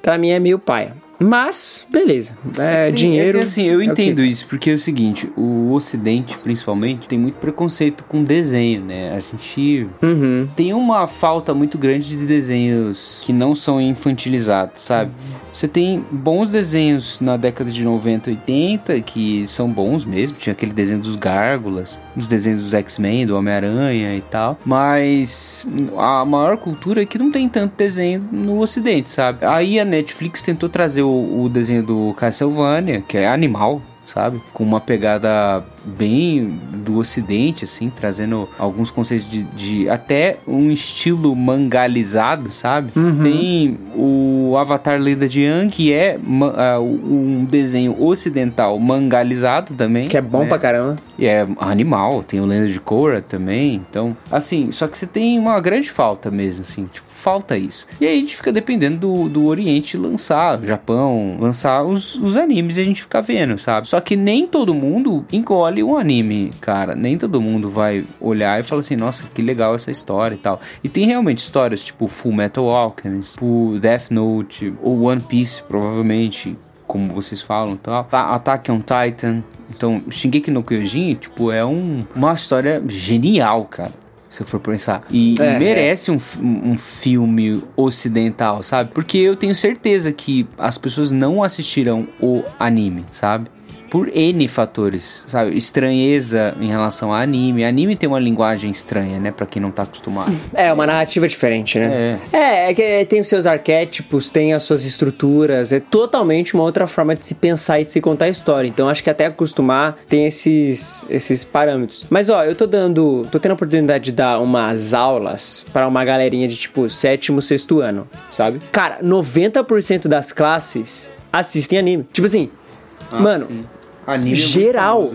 pra mim é meio paia. Mas, beleza. É, Tem- dinheiro. É que, assim, eu é entendo quê? isso, porque é o seguinte, o Ocidente, principalmente, tem muito preconceito com desenho, né? A gente Uhum. tem uma falta muito grande de desenhos que não são infantilizados, sabe? Você tem bons desenhos na década de 90, 80, que são bons mesmo. Tinha aquele desenho dos Gárgulas, os desenhos dos X-Men, do Homem-Aranha e tal. Mas a maior cultura é que não tem tanto desenho no Ocidente, sabe? Aí a Netflix tentou trazer o, o desenho do Castlevania, que é animal, sabe? Com uma pegada bem do ocidente, assim, trazendo alguns conceitos de, de até um estilo mangalizado, sabe? Tem o Avatar Lenda de Aang, que é ah, um desenho ocidental mangalizado também. Que é bom né? pra caramba. E é animal, tem o Lenda de Korra também. Então, assim, só que você tem uma grande falta mesmo, assim, tipo, falta isso. E aí a gente fica dependendo do, do Oriente lançar, Japão, lançar os, os animes e a gente fica vendo, sabe? Só que nem todo mundo engole um anime, cara. Nem todo mundo vai olhar e falar assim, nossa, que legal essa história e tal. E tem realmente histórias tipo Full Metal Alchemist, tipo Death Note, ou One Piece, provavelmente como vocês falam, tá? Ta- Attack on Titan. Então, Shingeki no Kyojin, tipo, é um, uma história genial, cara. Se eu for pensar. E, É, e merece um, fi- um filme ocidental, sabe? Porque eu tenho certeza que as pessoas não assistirão o anime, sabe? Por N fatores, sabe? Estranheza em relação a anime. Anime tem uma linguagem estranha, né? Pra quem não tá acostumado. É, uma narrativa diferente, né? É, é que tem os seus arquétipos, tem as suas estruturas, é totalmente uma outra forma de se pensar e de se contar a história. Então acho que até acostumar tem esses, esses parâmetros. Mas ó, eu tô dando. tô tendo a oportunidade de dar umas aulas para uma galerinha de tipo sétimo, sexto ano, sabe? Cara, 90% das classes assistem anime. Tipo assim, mano, sim. Anime é geral.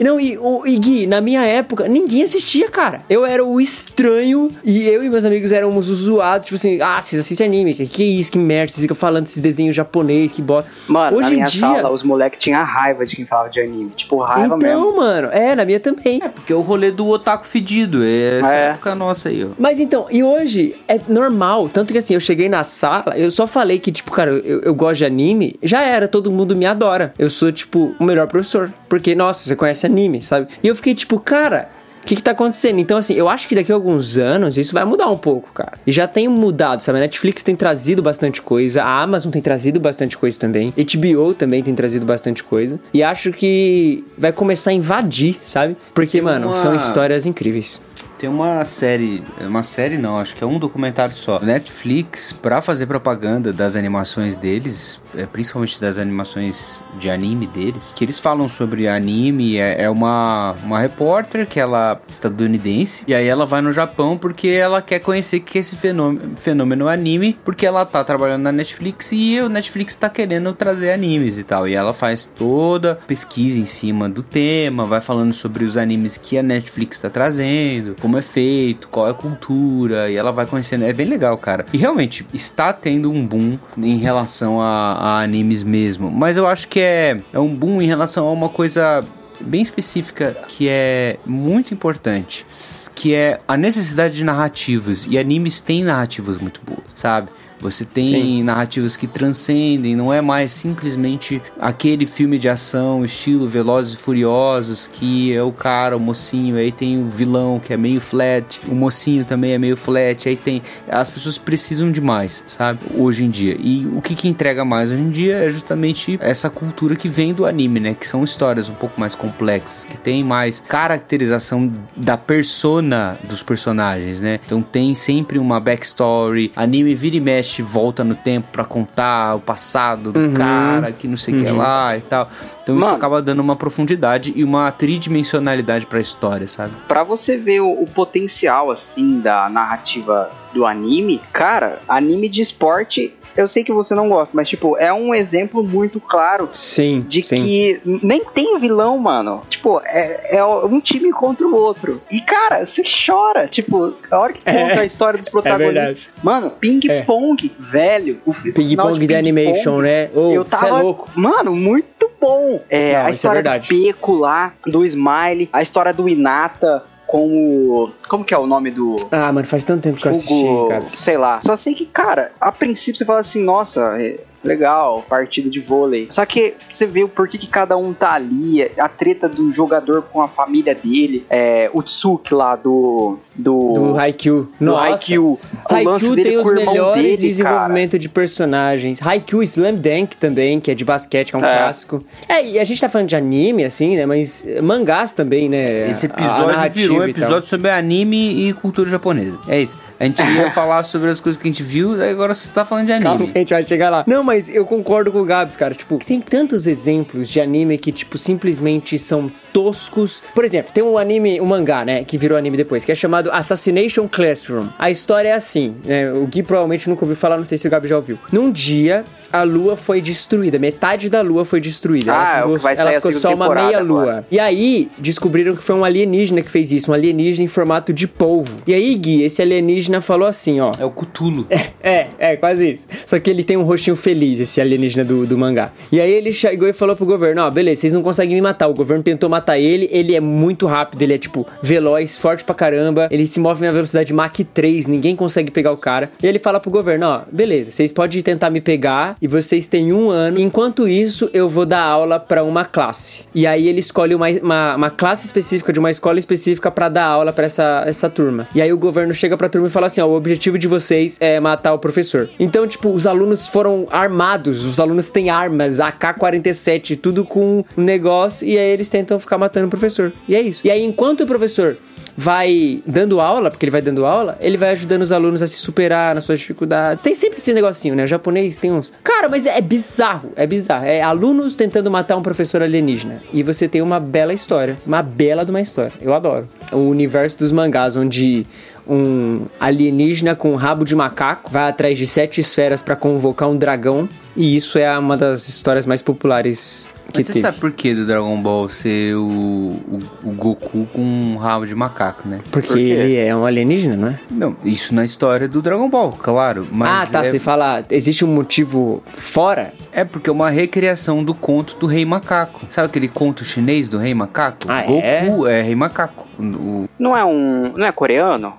Não, e, o, e Gui, na minha época, ninguém assistia, cara. Eu era o estranho e eu e meus amigos éramos os zoados, tipo assim, ah, vocês assistem anime, que, que isso, que merda, vocês ficam falando desses desenhos japonês, que bosta. Mano, na Hoje minha em dia. sala, os moleques tinham raiva de quem falava de anime. Tipo, raiva então, mesmo. mano, é, na minha também. É, porque é o rolê do otaku fedido. É essa É. época nossa aí, ó. Mas então, e hoje é normal. Tanto que assim, eu cheguei na sala, eu só falei que, tipo, cara, eu, eu gosto de anime, já era, todo mundo me adora. Eu sou, tipo, o melhor professor. Porque, nossa, você conhece anime, sabe? E eu fiquei, tipo, cara. O que, que tá acontecendo? Então, assim, eu acho que daqui a alguns anos isso vai mudar um pouco, cara. E já tem mudado, sabe? A Netflix tem trazido bastante coisa, a Amazon tem trazido bastante coisa também, HBO também tem trazido bastante coisa. E acho que vai começar a invadir, sabe? Porque, mano, uma- são histórias incríveis. Tem uma série, uma série não, acho que é um documentário só. Netflix, pra fazer propaganda das animações deles, é, principalmente das animações de anime deles, que eles falam sobre anime, é, é uma, uma repórter que ela é estadunidense, e aí ela vai no Japão porque ela quer conhecer que esse fenômeno, fenômeno anime, porque ela tá trabalhando na Netflix e o Netflix tá querendo trazer animes e tal. E ela faz toda pesquisa em cima do tema, vai falando sobre os animes que a Netflix tá trazendo, como é feito, qual é a cultura, e ela vai conhecendo. É bem legal, cara. E realmente está tendo um boom em relação a, a animes mesmo. Mas eu acho que é, é um boom em relação a uma coisa bem específica que é muito importante, que é a necessidade de narrativas. E animes têm narrativas muito boas, sabe? Você tem Sim. narrativas que transcendem, não é mais simplesmente aquele filme de ação, estilo Velozes e Furiosos, que é o cara, o mocinho, aí tem o vilão que é meio flat, o mocinho também é meio flat, aí tem. As pessoas precisam de mais, sabe? Hoje em dia. E o que, que entrega mais hoje em dia é justamente essa cultura que vem do anime, né? Que são histórias um pouco mais complexas, que tem mais caracterização da persona dos personagens, né? Então tem sempre uma backstory, anime vira e mexe, volta no tempo pra contar o passado do cara, que não sei o que lá e tal. Então isso Mano. acaba dando uma profundidade e uma tridimensionalidade pra história, sabe? Pra você ver o, o potencial, assim, da narrativa do anime, cara, anime de esporte, eu sei que você não gosta, mas, tipo, é um exemplo muito claro Sim, de sim. que nem tem vilão, mano. Tipo, é, é um time contra o outro. E, cara, você chora. Tipo, a hora que conta a história dos [LAUGHS] protagonistas. verdade. mano, ping-pong, velho. O fi- Ping final Pong de The Animation, né? Ô, eu tava. é louco. Mano, muito bom. É, Não, a isso é história do. Peco lá, do Smiley, a história do Inata com o. Como que é o nome do. Ah, mano, faz tanto tempo que eu assisti, cara. sei lá. Só sei que, cara, a princípio você fala assim, nossa, é legal, partida de vôlei. Só que você vê o porquê que cada um tá ali, a treta do jogador com a família dele, é, o Tsuki lá do. Do, Do Haikyuu. do Nossa. Haikyuu. O Haikyuu tem os melhores dele, desenvolvimento de personagens. Haikyuu Slam Dunk também, que é de basquete, que é um É. clássico. É, e a gente tá falando de anime, assim, né? Mas mangás também, né? Esse episódio virou um episódio sobre anime e cultura japonesa. É isso. A gente ia [LAUGHS] falar sobre as coisas que a gente viu, agora você tá falando de Calma, anime. a gente vai chegar lá. Não, mas eu concordo com o Gabs, cara. Tipo, tem tantos exemplos de anime que, tipo, simplesmente são toscos. Por exemplo, tem um anime, um mangá, né? Que virou anime depois, que é chamado Assassination Classroom. A história é assim, né? O Gui provavelmente nunca ouviu falar, não sei se o Gabi já ouviu. Num dia, a lua foi destruída, metade da lua foi destruída. Ah, é ela o ficou, que vai ela sair a ficou só uma meia lua. agora. E aí, descobriram que foi um alienígena que fez isso, um alienígena em formato de polvo. E aí, Gui, esse alienígena falou assim, ó. É o Cthulhu. [LAUGHS] É, é, quase isso. Só que ele tem um rostinho feliz, esse alienígena do, do mangá. E aí ele chegou e falou pro governo: Ó, beleza, vocês não conseguem me matar. O governo tentou matar ele, ele é muito rápido, ele é tipo veloz, forte pra caramba. Ele se move na velocidade Mach 3, ninguém consegue pegar o cara. E ele fala pro governo: Ó, beleza, vocês podem tentar me pegar e vocês têm um ano. Enquanto isso, eu vou dar aula pra uma classe. E aí ele escolhe uma, uma, uma classe específica de uma escola específica pra dar aula pra essa, essa turma. E aí o governo chega pra turma e fala assim: ó, o objetivo de vocês é matar o professor. Então, tipo, os alunos foram armados, os alunos têm armas, AK-47, tudo com um negócio, e aí eles tentam ficar matando o professor. E é isso. E aí, enquanto o professor vai dando aula, porque ele vai dando aula, ele vai ajudando os alunos a se superar nas suas dificuldades. Tem sempre esse negocinho, né? O japonês tem uns. Cara, mas é bizarro, é bizarro. É alunos tentando matar um professor alienígena. E você tem uma bela história. Uma bela de uma história. Eu adoro. O universo dos mangás, onde um alienígena com um rabo de macaco vai atrás de sete esferas para convocar um dragão. E isso é uma das histórias mais populares que Mas você teve. sabe por que do Dragon Ball ser o, o, o Goku com um rabo de macaco, né? Porque Por quê? ele é um alienígena, não é? Não, isso na história do Dragon Ball, claro. Mas ah, tá. é, Você fala, existe um motivo fora? é porque é uma recriação do conto do Rei Macaco. Sabe aquele conto chinês do Rei Macaco? Ah, Goku é? Rei Macaco. O, Não é um. Não é coreano?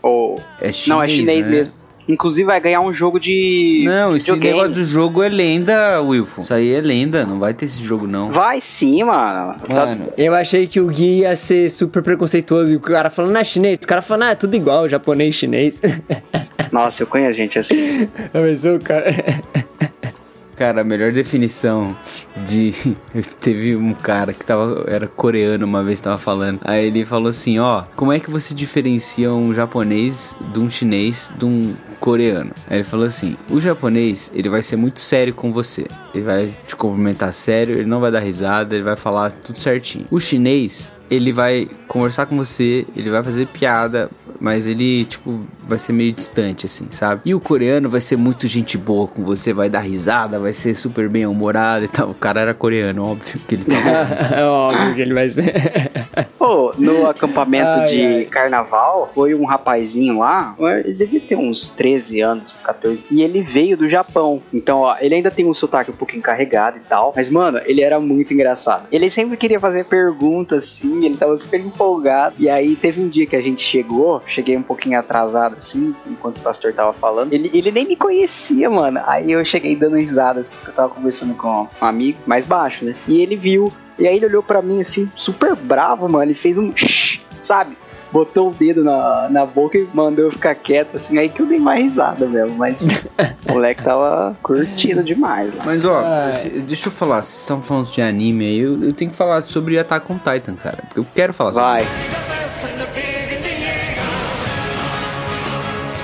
Ou. é chinês, não, é chinês né? mesmo. Inclusive vai ganhar um jogo de. Não, esse videogame. negócio do jogo é lenda, Wilfo. Isso aí é lenda, não vai ter esse jogo não. Vai sim, mano. Tá- Mano, Eu achei que o Gui ia ser super preconceituoso. E o cara falando, não é chinês. O cara falando, ah, é tudo igual, japonês, chinês. [LAUGHS] Nossa, eu conheço gente assim. Mas o cara... Cara, a melhor definição de. [LAUGHS] Teve um cara que tava. Era coreano uma vez tava falando. Aí ele falou assim: Ó, como é que você diferencia um japonês de um chinês de um coreano? Aí ele falou assim: O japonês, ele vai ser muito sério com você. Ele vai te cumprimentar sério, ele não vai dar risada, ele vai falar tudo certinho. O chinês, ele vai conversar com você, ele vai fazer piada, mas ele, tipo, vai ser meio distante, assim, sabe? E o coreano vai ser muito gente boa com você, vai dar risada, vai ser super bem humorado e tal. O cara era coreano, óbvio que ele tava. [LAUGHS] é óbvio que ele vai ser... Pô, no acampamento Ai, de ai. carnaval, foi um rapazinho lá, ele devia ter uns 13 anos, 14, e ele veio do Japão. Então, ó, ele ainda tem um sotaque um pouquinho carregado e tal, mas, mano, ele era muito engraçado. Ele sempre queria fazer perguntas, assim, ele tava super empolgado. E aí, teve um dia que a gente chegou, cheguei um pouquinho atrasado, assim, enquanto o pastor tava falando. Ele, ele nem me conhecia, mano. Aí eu cheguei dando risada, assim, porque eu tava conversando com um amigo, mais baixo, né? E ele viu, e aí ele olhou pra mim assim, super bravo, mano. Ele fez um shh, sabe? Botou o dedo na, na boca e mandou eu ficar quieto, assim. Aí que eu dei mais risada mesmo. Mas [LAUGHS] o moleque tava curtindo demais lá. Mas ó, se- deixa eu falar, vocês estão falando de anime aí, eu, eu tenho que falar sobre Attack on Titan, cara. Porque eu quero falar sobre Vai.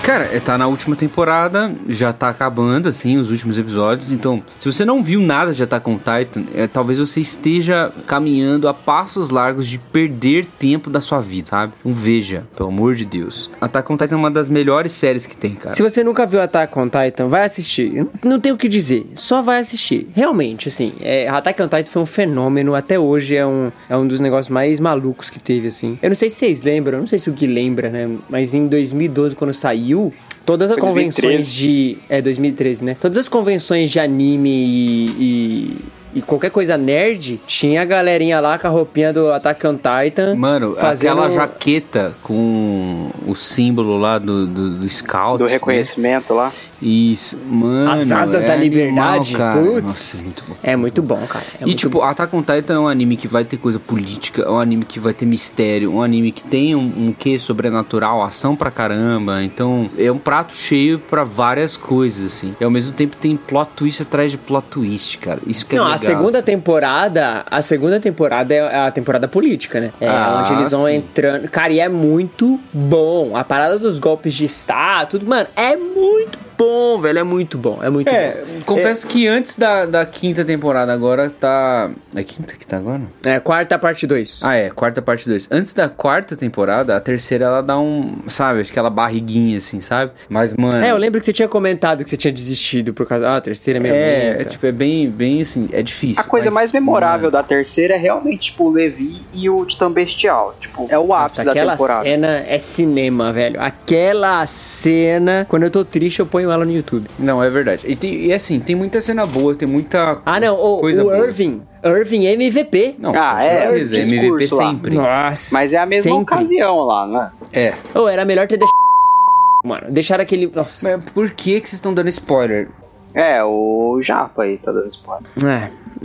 Cara, é, tá na última temporada, já tá acabando, assim, os últimos episódios. Então, se você não viu nada de Attack on Titan, é, talvez você esteja caminhando a passos largos de perder tempo da sua vida, sabe? Então veja, pelo amor de Deus. Attack on Titan é uma das melhores séries que tem, cara. Se você nunca viu Attack on Titan, vai assistir. Não tem o que dizer, só vai assistir. Realmente, assim, é, Attack on Titan foi um fenômeno, até hoje é um, é um dos negócios mais malucos que teve, assim. Eu não sei se vocês lembram, não sei se o Gui lembra, né? Mas em 2012, quando saiu, todas as convenções 2013. de... É, 2013, né? Todas as convenções de anime e... e... e qualquer coisa nerd, tinha a galerinha lá com a roupinha do Attack on Titan. Mano, fazendo... aquela jaqueta com o símbolo lá do, do, do Scout. Do né? reconhecimento lá. Isso, mano. As asas é da animal, liberdade. cara. Putz. Nossa, muito bom. É muito bom, cara. É e muito tipo, Attack on Titan é um anime que vai ter coisa política, é um anime que vai ter mistério, um anime que tem um, um quê sobrenatural, ação pra caramba. Então, é um prato cheio pra várias coisas, assim. E ao mesmo tempo tem plot twist atrás de plot twist, cara. Isso que é Não, a segunda assim. temporada, a segunda temporada é a temporada política, né? É Ah, onde eles vão sim. entrando. Cara, e é muito bom. A parada dos golpes de Estado, tudo, mano, é muito bom, velho. É muito bom. É muito É, bom. confesso que antes da, da quinta temporada agora tá. É quinta que tá agora? É, quarta parte 2. Ah, é, quarta parte 2. Antes da quarta temporada, a terceira ela dá um. Sabe, aquela barriguinha assim, sabe? Mas, mano. É, eu lembro que você tinha comentado que você tinha desistido por causa. Ah, a terceira é meio. É, é, tipo, é bem, bem assim, é difícil. A coisa mas, mais memorável mano, da terceira é realmente, tipo, o Levi e o Titã Bestial. Tipo, é o ápice Nossa, da aquela temporada. cena é cinema, velho. Aquela cena, quando eu tô triste, eu ponho ela no YouTube. Não, é verdade. E, tem, e assim, tem muita cena boa, tem muita. Ah, não, o, coisa o boa, Irving. Irving MVP. Não, Ah, é, é o MVP lá. sempre. Nossa. Mas é a mesma sempre. ocasião lá, né? É. Ou era melhor ter deixado. [LAUGHS] Mano, deixar aquele. Nossa. Mas por que que vocês estão dando spoiler? É, o Japa aí tá dando spoiler.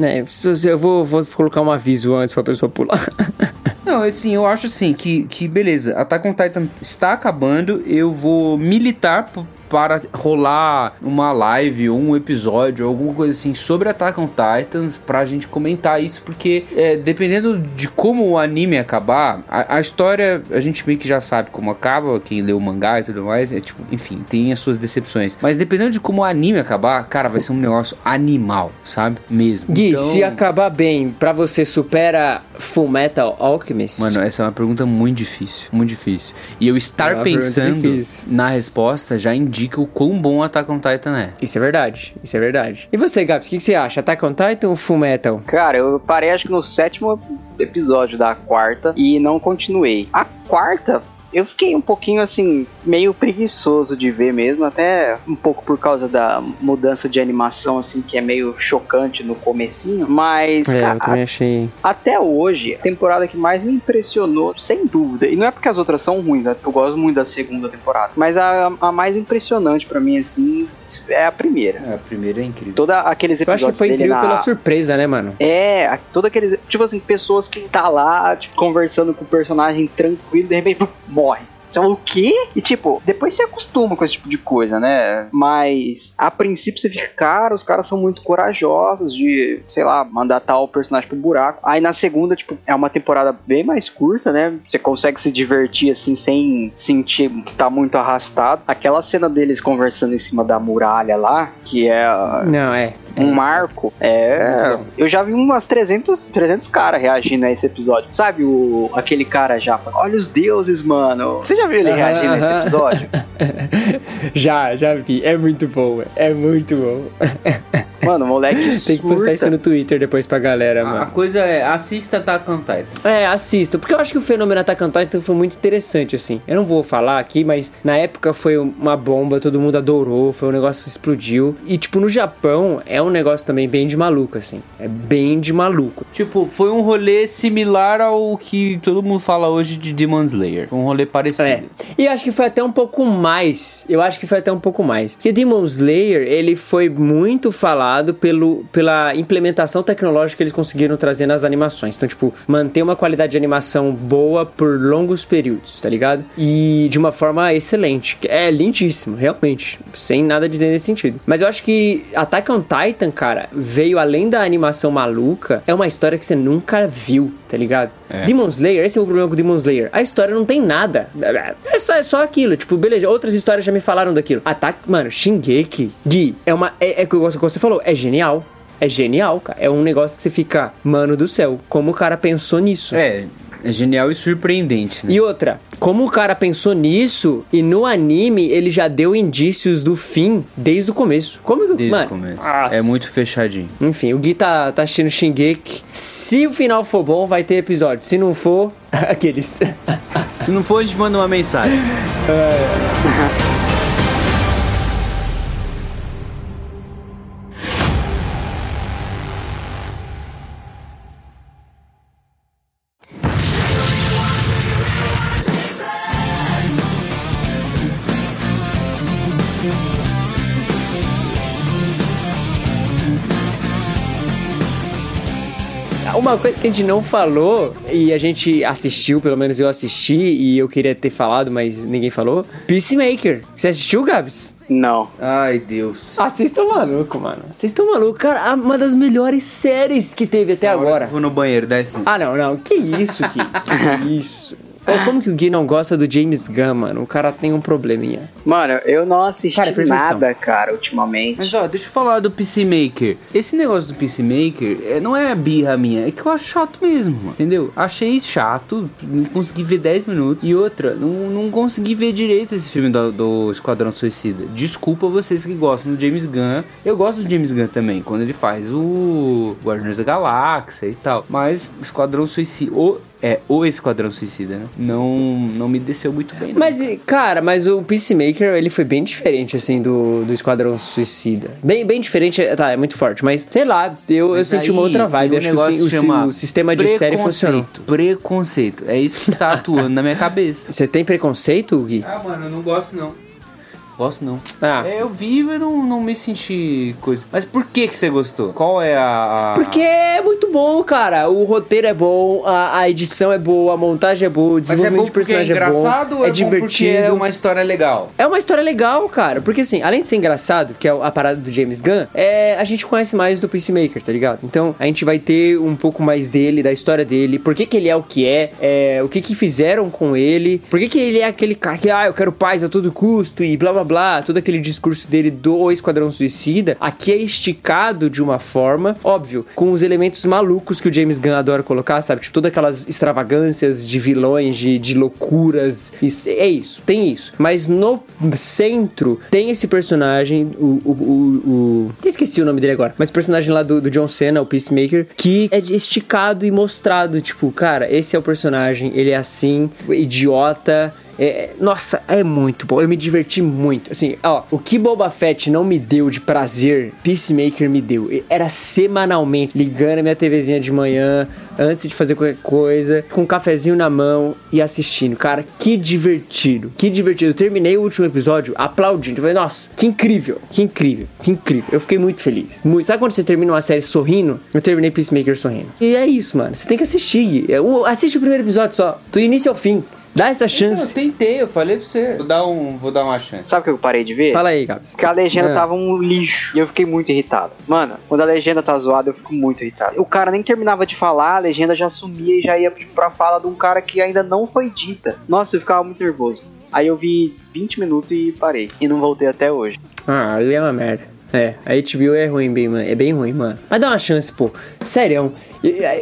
É, é, se- eu vou, vou colocar um aviso antes pra pessoa pular. [LAUGHS] Não, assim, eu acho assim que, que beleza, Attack on Titan está acabando, eu vou militar para rolar uma live ou um episódio, alguma coisa assim sobre Attack on Titans pra gente comentar isso, porque é, dependendo de como o anime acabar, a, a história a gente meio que já sabe como acaba, quem leu o mangá e tudo mais, é tipo, enfim, tem as suas decepções. Mas dependendo de como o anime acabar, cara, vai ser um negócio animal, sabe? Mesmo. Gui, Então- se acabar bem, pra você supera Full Metal Alchemist? Mano, essa é uma pergunta muito difícil, muito difícil. E eu É estar pergunta pensando na resposta já indica o quão bom Attack on Titan é. Isso é verdade, isso é verdade. E você, Gabs, o que, que você acha? Attack on Titan ou Full Metal? Cara, eu parei acho que no sétimo episódio da quarta e não continuei. A quarta, eu fiquei um pouquinho assim, meio preguiçoso de ver mesmo, até um pouco por causa da mudança de animação, assim, que é meio chocante no comecinho. Mas, É, cara, eu também achei. até hoje, a temporada que mais me impressionou, sem dúvida, e não é porque as outras são ruins, né? eu gosto muito da segunda temporada, mas a, a mais impressionante pra mim, assim, é a primeira. É, a primeira é incrível. Toda aqueles Eu acho episódios que foi dele incrível na... pela surpresa, né, mano? É, a- todo aqueles. Tipo assim, pessoas que tá lá, tipo, conversando com o personagem tranquilo, de repente, [LAUGHS] morre. Você fala, o quê? E tipo, depois você acostuma com esse tipo de coisa, né? Mas a princípio você fica, cara, os caras são muito corajosos de, sei lá, mandar tal personagem pro buraco. Aí na segunda, tipo, é uma temporada bem mais curta, né? Você consegue se divertir assim sem sentir que tá muito arrastado. Aquela cena deles conversando em cima da muralha lá, que é Não, é. Um marco. É. Eu já vi umas 300, 300 caras reagindo a esse episódio. Sabe o aquele cara já? Olha os deuses, mano. Você já viu ele reagindo a esse episódio? [LAUGHS] já, já vi. É muito bom, é muito bom. Mano, o moleque [LAUGHS] Tem que postar surta. isso no Twitter depois pra galera, A, a mano. coisa é, assista Attack on Titan. É, assista. Porque eu acho que o fenômeno Attack on Titan foi muito interessante, assim. Eu não vou falar aqui, mas na época foi uma bomba, todo mundo adorou, foi um negócio que explodiu. E, tipo, no Japão é um negócio também bem de maluco, assim. É bem de maluco. Tipo, foi um rolê similar ao que todo mundo fala hoje de Demon Slayer. Foi um rolê parecido. É. E acho que foi até um pouco mais. Eu acho que foi até um pouco mais. Que Demon Slayer, ele foi muito falado pelo, pela implementação tecnológica que eles conseguiram trazer nas animações. Então, tipo, manter uma qualidade de animação boa por longos períodos, tá ligado? E de uma forma excelente. É lindíssimo, realmente. Sem nada dizer nesse sentido. Mas eu acho que Attack on Titan, cara, veio além da animação maluca, é uma história que você nunca viu, tá ligado? Demon Slayer, esse é o problema com Demon Slayer. A história não tem nada. É só, é só aquilo. Tipo, beleza, outras histórias já me falaram daquilo. Ataque, mano, Shingeki. Gui, é uma. É, é que você falou, é genial. É genial, cara. É um negócio que você fica, mano do céu, como o cara pensou nisso? É, é genial e surpreendente, né? E outra, como o cara pensou nisso e no anime ele já deu indícios do fim desde o começo. Como que. Desde mano, o começo. nossa. É muito fechadinho. Enfim, o Gui tá, tá assistindo Shingeki. Se o final for bom, vai ter episódio. Se não for, [LAUGHS] aqueles. Se não for, a gente manda uma mensagem. [LAUGHS] Uma coisa que a gente não falou e a gente assistiu, pelo menos eu assisti e eu queria ter falado, mas ninguém falou. Peacemaker. Você assistiu, Gabs? Não. Ai, Deus. Assista o maluco, mano. Vocês estão maluco, cara. Uma das melhores séries que teve até agora. Vou no banheiro, dá esse. Ah, não, não. Que isso, Gui? Que [LAUGHS] isso? Ô, como que o Gui não gosta do James Gunn, mano? O cara tem um probleminha. Mano, eu não assisti Cara, é nada, cara, ultimamente. Mas ó, deixa eu falar do Peacemaker. Esse negócio do Peacemaker é, não é birra minha, é que eu acho chato mesmo, mano, entendeu? Achei chato, não consegui ver 10 minutos. E outra, não, não consegui ver direito esse filme do, do Esquadrão Suicida. Desculpa vocês que gostam do James Gunn. Eu gosto do James Gunn também, quando ele faz o Guardiões da Galáxia e tal. Mas Esquadrão Suicida. O, é, o Esquadrão Suicida, né? Não, não me desceu muito bem. não. Mas, cara, mas o Peacemaker, ele foi bem diferente, assim, do, do Esquadrão Suicida. Bem, bem diferente, é- tá, é muito forte, mas, sei lá, eu, eu senti uma outra vibe. um Acho que o, chama o sistema de série funcionou. Preconceito. Preconceito. É isso que tá atuando na minha cabeça. Você tem preconceito, Gui? Ah, mano, eu não gosto não. Gosto não. Ah. É, eu vi, mas não, não me senti coisa. Mas por que que você gostou? Qual é a... a- Porque é muito bom, cara. O roteiro é bom, a, a edição é boa, a montagem é boa, o Mas é desenvolvimento bom de porque é personagem engraçado é bom, ou é, é, bom porque divertido. é uma história legal? É uma história legal, cara. Porque assim, além de ser engraçado, que é a parada do James Gunn, é, a gente conhece mais do Peacemaker, tá ligado? Então a gente vai ter um pouco mais dele, da história dele, por que, que ele é o que é, é, o que que fizeram com ele, por que, que ele é aquele cara que, ah, eu quero paz a todo custo e blá blá blá, todo aquele discurso dele do Esquadrão Suicida, aqui é esticado de uma forma, óbvio, com os elementos malucos que o James Gunn adora colocar, sabe? Tipo, todas aquelas extravagâncias de vilões, de, de loucuras. Isso, é isso, tem isso. Mas no centro tem esse personagem, o. o, o, o- esqueci o nome dele agora, mas o personagem lá do, do John Cena, o Peacemaker, que é esticado e mostrado. Tipo, cara, esse é o personagem, ele é assim, idiota. É, nossa, é muito bom. Eu me diverti muito. Assim, ó, o que Boba Fett não me deu de prazer, Peacemaker me deu. Era semanalmente ligando a minha TVzinha de manhã, antes de fazer qualquer coisa, com um cafezinho na mão e assistindo. Cara, que divertido. Que divertido. Eu terminei o último episódio aplaudindo. Eu falei, nossa, que incrível, que incrível, que incrível. Eu fiquei muito feliz. Muito. Sabe quando você termina uma série sorrindo? Eu terminei Peacemaker sorrindo. E é isso, mano. Você tem que assistir. É, Assiste o primeiro episódio só, do início ao fim. Dá essa Eu chance. tentei, eu falei pra você. Vou dar, um, vou dar uma chance. Sabe o que eu parei de ver? Fala aí, Gabs. Porque a legenda Ah. tava um lixo. E eu fiquei muito irritado. Mano, quando a legenda tá zoada, eu fico muito irritado. O cara nem terminava de falar, a legenda já sumia e já ia pra fala de um cara que ainda não foi dita. Nossa, eu ficava muito nervoso. Aí eu vi 20 minutos e parei. E não voltei até hoje. Ah, ali é uma merda. É, a HBO é ruim, bem, mano. É bem ruim, mano. Mas dá uma chance, pô. Sério.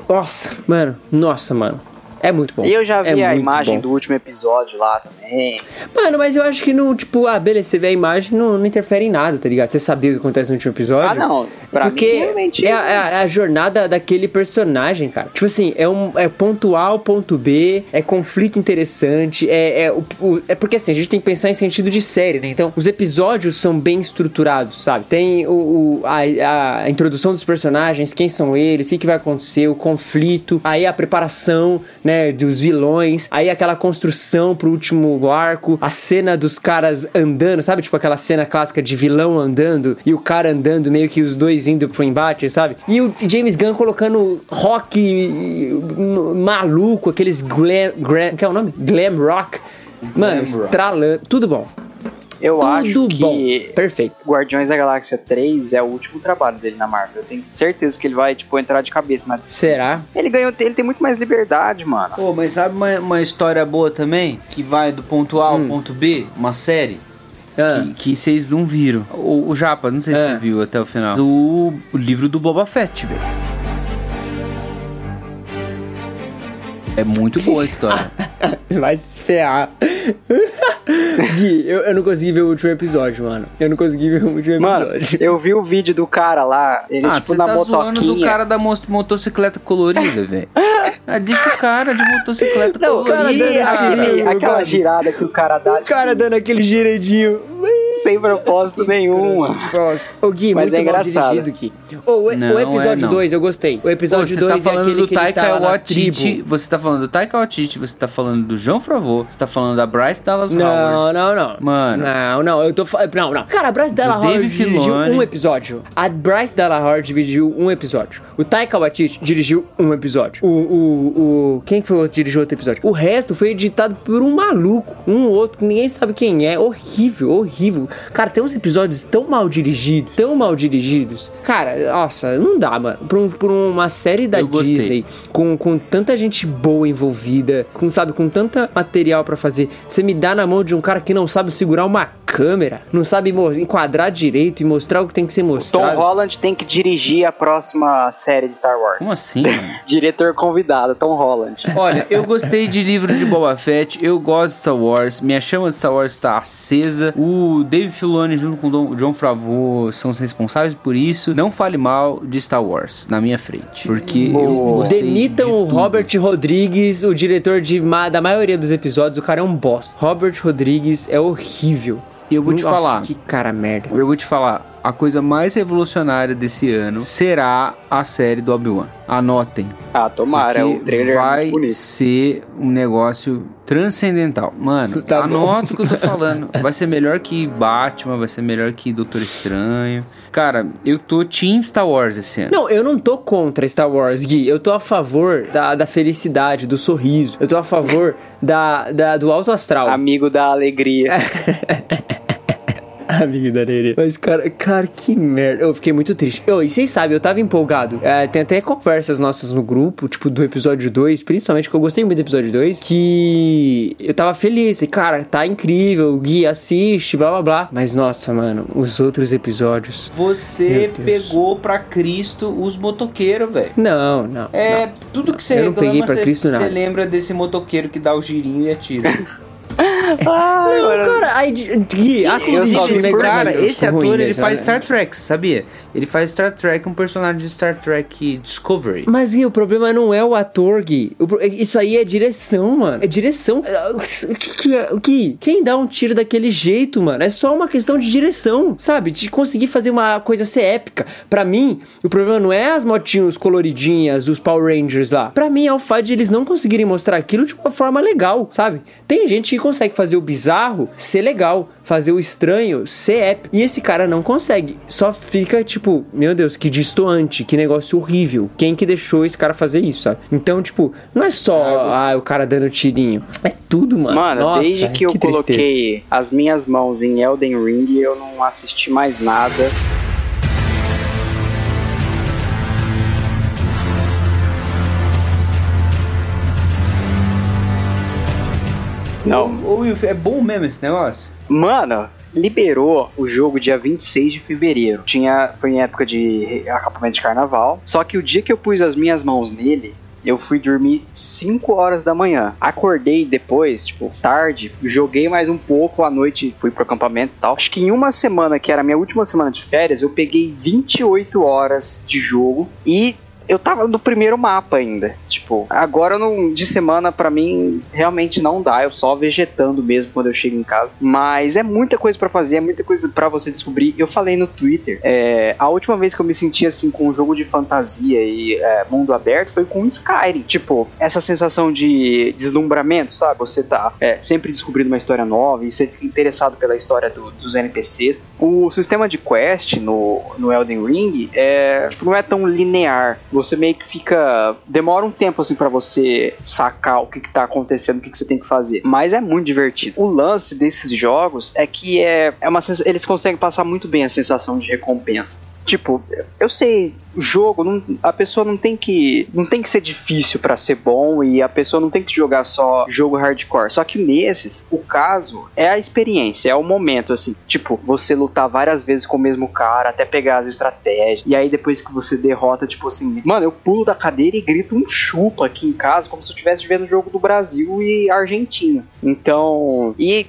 Nossa, mano. Nossa, mano. É muito bom. E eu já vi É a imagem bom. do último episódio lá também. Mano, mas eu acho que não, tipo, ah, beleza, você vê a imagem, não, não interfere em nada, tá ligado? Você sabia o que acontece no último episódio. Ah, não. Pra Porque mim, realmente. é, a, é a- é a jornada daquele personagem, cara. Tipo assim, é um é ponto A ao ponto B, é conflito interessante, é, é, o, o- é porque assim, a gente tem que pensar em sentido de série, né? Então, os episódios são bem estruturados, sabe? Tem o, o- a, a introdução dos personagens, quem são eles, o que, que vai acontecer, o conflito, aí a preparação, né, dos vilões, aí aquela construção pro último arco, a cena dos caras andando, sabe? Tipo aquela cena clássica de vilão andando e o cara andando, meio que os dois indo pro embate, sabe? E o James Gunn colocando rock maluco, aqueles glam, glam que é o nome? Glam rock. Mano, estralando, tudo bom. Eu Tudo acho que bom. Perfeito. Guardiões da Galáxia 3 é o último trabalho dele na Marvel. Eu tenho certeza que ele vai, tipo, entrar de cabeça na DC. Será? Ele ganhou, ele tem muito mais liberdade, mano. Pô, mas sabe uma, uma história boa também? Que vai do ponto A ao ponto B? Uma série? Ah, Que, vocês não viram. O, o Japa, não sei se É. você viu até o final. O, o livro do Boba Fett, velho. É muito boa a história. [LAUGHS] vai se ferrar. [LAUGHS] Gui, eu, eu não consegui ver o último episódio, mano. Eu não consegui ver o último Mano, episódio. eu vi o vídeo do cara lá, ele, ah, tipo, você na tá zoando motoquinha. do cara da motocicleta colorida, velho. [LAUGHS] Ah, deixa o cara de motocicleta Não, colorida. cara, dando aquele- aquela girada que o cara dá O cara dando aquele giradinho. Sem propósito nenhum. Gosto. Ô, Gui, Mas muito é engraçado. dirigido, Gui. Ô, o, Não, o episódio é não. 2 eu gostei. O episódio você 2 tá é falando aquele do que ele Taika tá Waititi, você tá falando do Taika Waititi, você tá falando do João Favreau, você tá falando da Bryce Dallas Howard. Não, não, não. Mano. Não, não, eu tô falando. Não, não. Cara, a Bryce Della Do Howard dirigiu Filoni. um episódio. A Bryce Della Howard dirigiu um episódio. O Taika Waititi dirigiu um episódio. O. o, o quem que foi o outro que dirigiu outro episódio? O resto foi editado por um maluco. Um outro que ninguém sabe quem é. Horrível, horrível. Cara, tem uns episódios tão mal dirigidos, tão mal dirigidos. Cara, nossa, não dá, mano. Por, um- por uma série da Eu gostei. Disney com, com tanta gente boa envolvida, com, sabe, com tanta material pra fazer, você me dá na mão de um cara que não sabe segurar uma câmera, não sabe enquadrar direito e mostrar o que tem que ser Tom mostrado. Holland tem que dirigir a próxima série de Star Wars. Como assim? [LAUGHS] Diretor convidado, Tom Holland. Olha, eu gostei de livro de Boba Fett, eu gosto de Star Wars, minha chama de Star Wars está acesa. O Dave Filoni junto com o John Favreau são os responsáveis por isso. Não fale mal de Star Wars na minha frente, porque eu Boa. Demitam de o tudo. Robert Rodrigues, o diretor de ma- da maioria dos episódios. O cara é um bosta. Robert Rodrigues é horrível. E eu vou te Nossa, falar. Que cara merda. Eu vou te falar, a coisa mais revolucionária desse ano será a série do Obi-Wan. Anotem. Ah, tomara, Porque o trailer é vai bonito. ser um negócio Transcendental. Mano, Tá anota o que eu tô falando. [LAUGHS] Vai ser melhor que Batman, vai ser melhor que Doutor Estranho. Cara, eu tô Team Star Wars esse ano. Não, eu não tô contra Star Wars, Gui. Eu tô a favor da, da felicidade, do sorriso. Eu tô a favor da, da, do alto astral. Amigo da alegria. [LAUGHS] Amigo da Lele. Mas, cara, cara, que merda. Eu fiquei muito triste. Eu, e vocês sabem, eu tava empolgado. É, tem até conversas nossas no grupo, tipo, do episódio 2, principalmente, que eu gostei muito do episódio 2, que eu tava feliz. E, cara, tá incrível. O Gui assiste, blá blá blá. Mas, nossa, mano, os outros episódios. Você pegou pra Cristo os motoqueiros, velho. Não, não. É, tudo que você Eu não reclama, peguei pra você- Cristo você nada. lembra desse motoqueiro que dá o girinho e atira. [LAUGHS] [LAUGHS] Ai, Não, mano. cara, aí, Gui, assiste cara, esse ator, ruim ele nessa, faz né? Star Trek, sabia? Ele faz Star Trek, um personagem de Star Trek Discovery. Mas, Gui, o problema não é o ator, Gui. Pro- isso aí é direção, mano. É direção. O que, que é? Gui, quem dá um tiro daquele jeito, mano? É só uma questão de direção, sabe? De conseguir fazer uma coisa ser épica. Pra mim, o problema não é as motinhos coloridinhas, os Power Rangers lá. Pra mim, é o fato de eles não conseguirem mostrar aquilo de uma forma legal, sabe? Tem gente que consegue fazer o bizarro ser legal, fazer o estranho ser épico. E esse cara não consegue. Só fica tipo, meu Deus, que distoante, que negócio horrível. Quem que deixou esse cara fazer isso, sabe? Então, tipo, não é só ah, o cara dando tirinho. É tudo, mano. Mano, Nossa, desde que eu tristeza. coloquei as minhas mãos em Elden Ring, eu não assisti mais nada. Não. É bom mesmo esse negócio? Mano, liberou o jogo dia 26 de fevereiro. Tinha, foi em época de acampamento de carnaval. Só que o dia que eu pus as minhas mãos nele, eu fui dormir 5 horas da manhã. Acordei depois, tipo, tarde, joguei mais um pouco à noite, fui pro acampamento e tal. Acho que em uma semana, que era a minha última semana de férias, eu peguei 28 horas de jogo e eu tava no primeiro mapa ainda. Tipo, agora não, de semana pra mim realmente não dá. Eu só vegetando mesmo quando eu chego em casa. Mas é muita coisa pra fazer, é muita coisa pra você descobrir. Eu falei no Twitter, é, a última vez que eu me senti assim com um jogo de fantasia e é, mundo aberto foi com Skyrim. Tipo, essa sensação de deslumbramento, sabe? Você tá é, sempre descobrindo uma história nova e você fica interessado pela história do- dos NPCs. O sistema de quest no, no Elden Ring é, tipo, não é tão linear. Você meio que fica. Demora um tempo assim pra você sacar o que, que tá acontecendo, o que, que você tem que fazer. Mas é muito divertido. O lance desses jogos é que é, é uma sens- eles conseguem passar muito bem a sensação de recompensa. Tipo, eu sei, jogo, não- a pessoa não tem que não tem que ser difícil pra ser bom e a pessoa não tem que jogar só jogo hardcore. Só que nesses, o caso é a experiência, é o momento assim, tipo, você lutar várias vezes com o mesmo cara até pegar as estratégias. E aí depois que você derrota, tipo assim, mano, eu pulo da cadeira e grito um chupa aqui em casa como se eu estivesse vendo o jogo do Brasil e Argentina. Então, e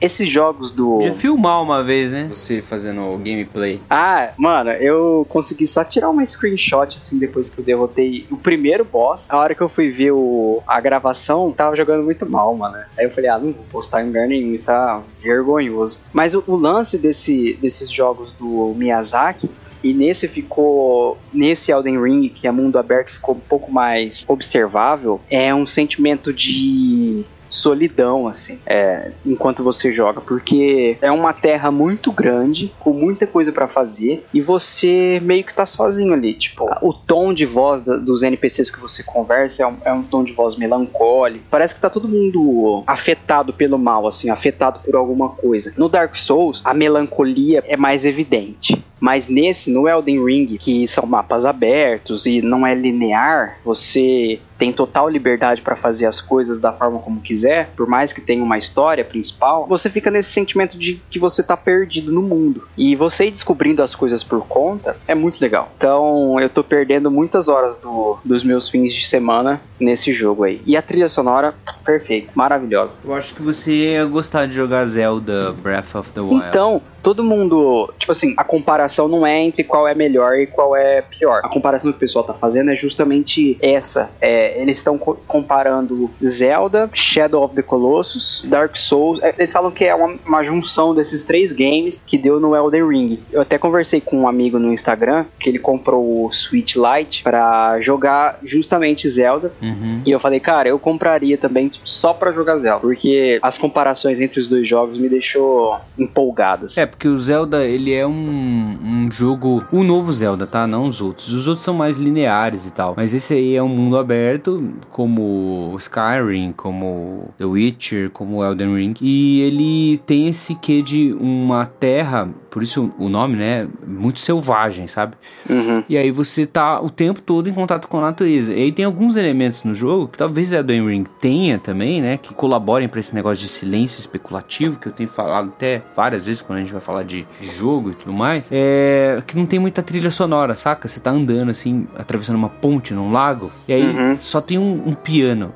esses jogos do Podia filmar uma vez, né? Você fazendo o gameplay. Ah, mano, eu consegui só tirar uma screenshot assim depois que eu derrotei o primeiro boss. A hora que eu fui ver o, a gravação, tava jogando muito mal, mano. Aí eu falei, ah, não vou postar em lugar nenhum, isso tá vergonhoso. Mas o, o lance desse, desses jogos do Miyazaki. E nesse ficou. Nesse Elden Ring, que é mundo aberto, ficou um pouco mais observável. É um sentimento de solidão, assim, é, enquanto você joga, porque é uma terra muito grande, com muita coisa pra fazer, e você meio que tá sozinho ali, tipo, o tom de voz da- dos NPCs que você conversa é um, é um tom de voz melancólico, parece que tá todo mundo afetado pelo mal, assim, afetado por alguma coisa. No Dark Souls, a melancolia é mais evidente. Mas nesse, no Elden Ring, que são mapas abertos e não é linear, você tem total liberdade para fazer as coisas da forma como quiser, por mais que tenha uma história principal, você fica nesse sentimento de que você tá perdido no mundo. E você ir descobrindo as coisas por conta é muito legal. Então eu tô perdendo muitas horas do- dos meus fins de semana nesse jogo aí. E a trilha sonora, perfeita, maravilhosa. Eu acho que você ia gostar de jogar Zelda Breath of the Wild. Então, todo mundo, tipo assim, a comparação não é entre qual é melhor e qual é pior. A comparação que o pessoal tá fazendo é justamente essa. É, eles estão co comparando Zelda, Shadow of the Colossus, Dark Souls. É, eles falam que é uma, uma junção desses três games que deu no Elden Ring. Eu até conversei com um amigo no Instagram que ele comprou o Switch Lite para jogar justamente Zelda. Uhum. E eu falei, cara, eu compraria também só pra jogar Zelda. Porque as comparações entre os dois jogos me deixou empolgado. assim. É, porque o Zelda, ele é um, um jogo. O novo Zelda, tá? Não os outros. Os outros são mais lineares e tal. Mas esse aí é um mundo aberto, como Skyrim, como The Witcher, como Elden Ring. E ele tem esse quê de uma terra, por isso o nome, né? Muito selvagem, sabe? Uhum. E aí você tá o tempo todo em contato com a natureza. E aí tem alguns elementos no jogo que talvez Elden Ring tenha também, né? Que colaborem pra esse negócio de silêncio especulativo, que eu tenho falado até várias vezes quando a gente vai falar de, de jogo e tudo mais. É. Que não tem muita trilha sonora, saca? Você tá andando assim, atravessando uma ponte num lago, e aí Uhum. só tem um, um piano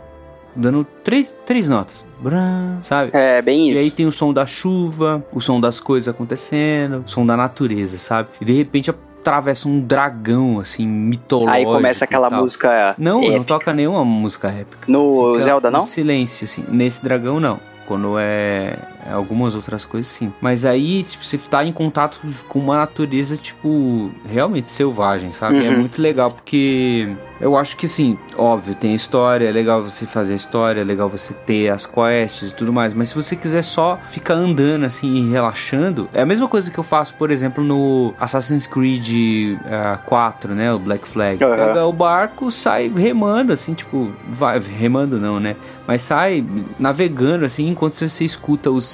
dando três, três notas. Bram, sabe? É, bem E isso. aí tem o som da chuva, o som das coisas acontecendo, o som da natureza, sabe? E de repente atravessa um dragão, assim, mitológico. Aí começa e aquela música. Não, não épica. toca nenhuma música épica. No Zelda, não? silêncio, assim. Nesse dragão, não. Quando é é algumas outras coisas, sim. Mas aí, tipo, você tá em contato com uma natureza, tipo, realmente selvagem, sabe? É Uhum. muito legal, porque eu acho que, assim, óbvio, tem história, é legal você fazer a história, é legal você ter as quests e tudo mais. Mas se você quiser só ficar andando, assim, e relaxando, é a mesma coisa que eu faço, por exemplo, no Assassin's Creed ah, 4, né? O Black Flag. Aham. Pega o barco, sai remando, assim, tipo, vai, remando não, né? Mas sai navegando, assim, enquanto você escuta os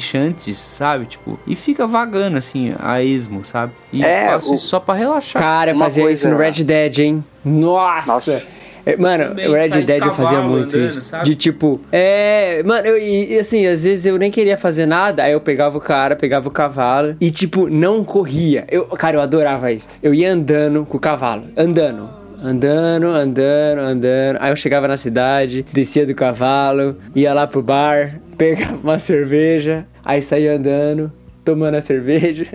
chantes, sabe? Tipo, e fica vagando, assim, a esmo, sabe? E É, eu faço o- isso só pra relaxar. Cara, fazia isso no Red Dead, hein? Nossa! Nossa. É, Mano, o Red sai de Dead eu fazia cavalo muito andando, isso. sabe? De tipo, é. Mano, eu, e, e assim, às vezes eu nem queria fazer nada, aí eu pegava o cara, pegava o cavalo e, tipo, não corria. Eu, cara, eu adorava isso. Eu ia andando com o cavalo, andando. Andando, andando, andando. Aí eu chegava na cidade, descia do cavalo, ia lá pro bar, [LAUGHS] pegava uma cerveja, aí saía andando, tomando a cerveja.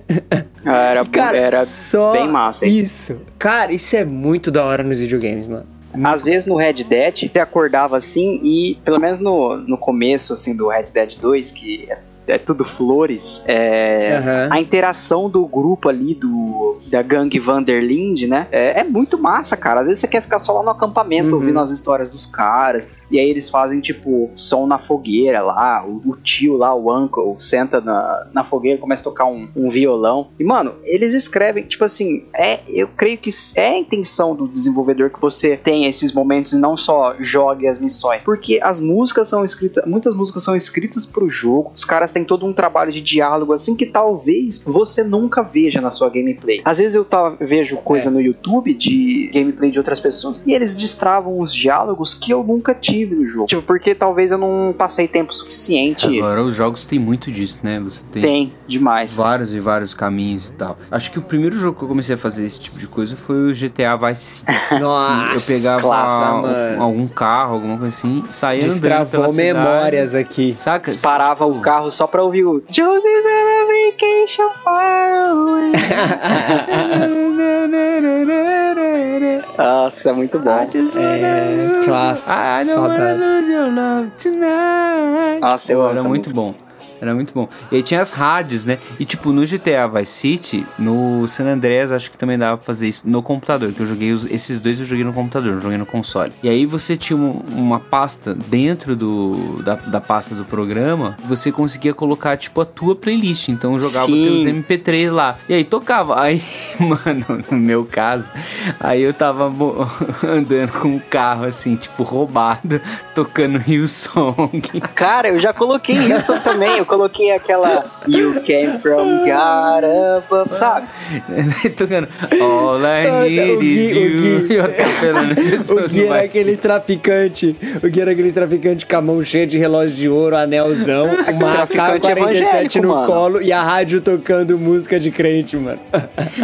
Era, [LAUGHS] Cara, era só bem massa. hein? Isso. Cara, isso é muito da hora nos videogames, mano. Às vezes no Red Dead, você acordava assim e, pelo menos no, no começo assim do Red Dead 2, que é, tudo flores, é, Aham. a interação do grupo ali do da gangue Vanderlinde, né? É, é muito massa, cara. Às vezes você quer ficar só lá no acampamento Uhum. ouvindo as histórias dos caras. E aí eles fazem, tipo, som na fogueira lá. O, o tio lá, o uncle, senta na, na fogueira e começa a tocar um, um violão. E, mano, eles escrevem, tipo assim, é, eu creio que é a intenção do desenvolvedor que você tenha esses momentos e não só jogue as missões. Porque as músicas são escritas, muitas músicas são escritas pro jogo. Os caras têm todo um trabalho de diálogo assim que talvez você nunca veja na sua gameplay. Às vezes eu tá, vejo coisa no YouTube de gameplay de outras pessoas e eles destravam os diálogos que eu nunca tive no jogo. Tipo, porque talvez eu não passei tempo suficiente. Agora os jogos tem muito disso, né? Você tem, Tem, demais. vários e vários caminhos e tal. Acho que o primeiro jogo que eu comecei a fazer esse tipo de coisa foi o GTA Vice City. [LAUGHS] Nossa, eu pegava classe, um- mano. algum carro, alguma coisa assim, saía andando Destravou pela cidade. memórias aqui. Saca? Parava Tipo, o carro só pra ouvir o Josie's on a vacation far away. [LAUGHS] Nossa, é muito bom. É, clássico. Saudades. Nossa, eu amo Era muito música. bom. Era muito bom. E aí tinha as rádios, né? E tipo, no GTA Vice City, no San Andreas, acho que também dava pra fazer isso no computador. Que eu joguei os- esses dois, eu joguei no computador, não joguei no console. E aí você tinha um- uma pasta dentro do, da, da pasta do programa, você conseguia colocar, tipo, a tua playlist. Então eu jogava Sim. teus MP3 lá. E aí tocava. Aí, [LAUGHS] mano, no meu caso, aí eu tava [LAUGHS] andando com um carro assim, tipo, roubado, tocando Rio Song. Cara, eu já coloquei isso também. Eu coloquei aquela You came from God sabe? [LAUGHS] tocando All I Nossa, need o Gui- is o you. Gui- [LAUGHS] eu atropelando as [LAUGHS] O pessoas Gui no era aqueles traficante. O Gui era aqueles traficante com a mão cheia de relógio de ouro, anelzão, uma Traficante AK-47 evangélico, no mano. colo e a rádio tocando música de crente, mano.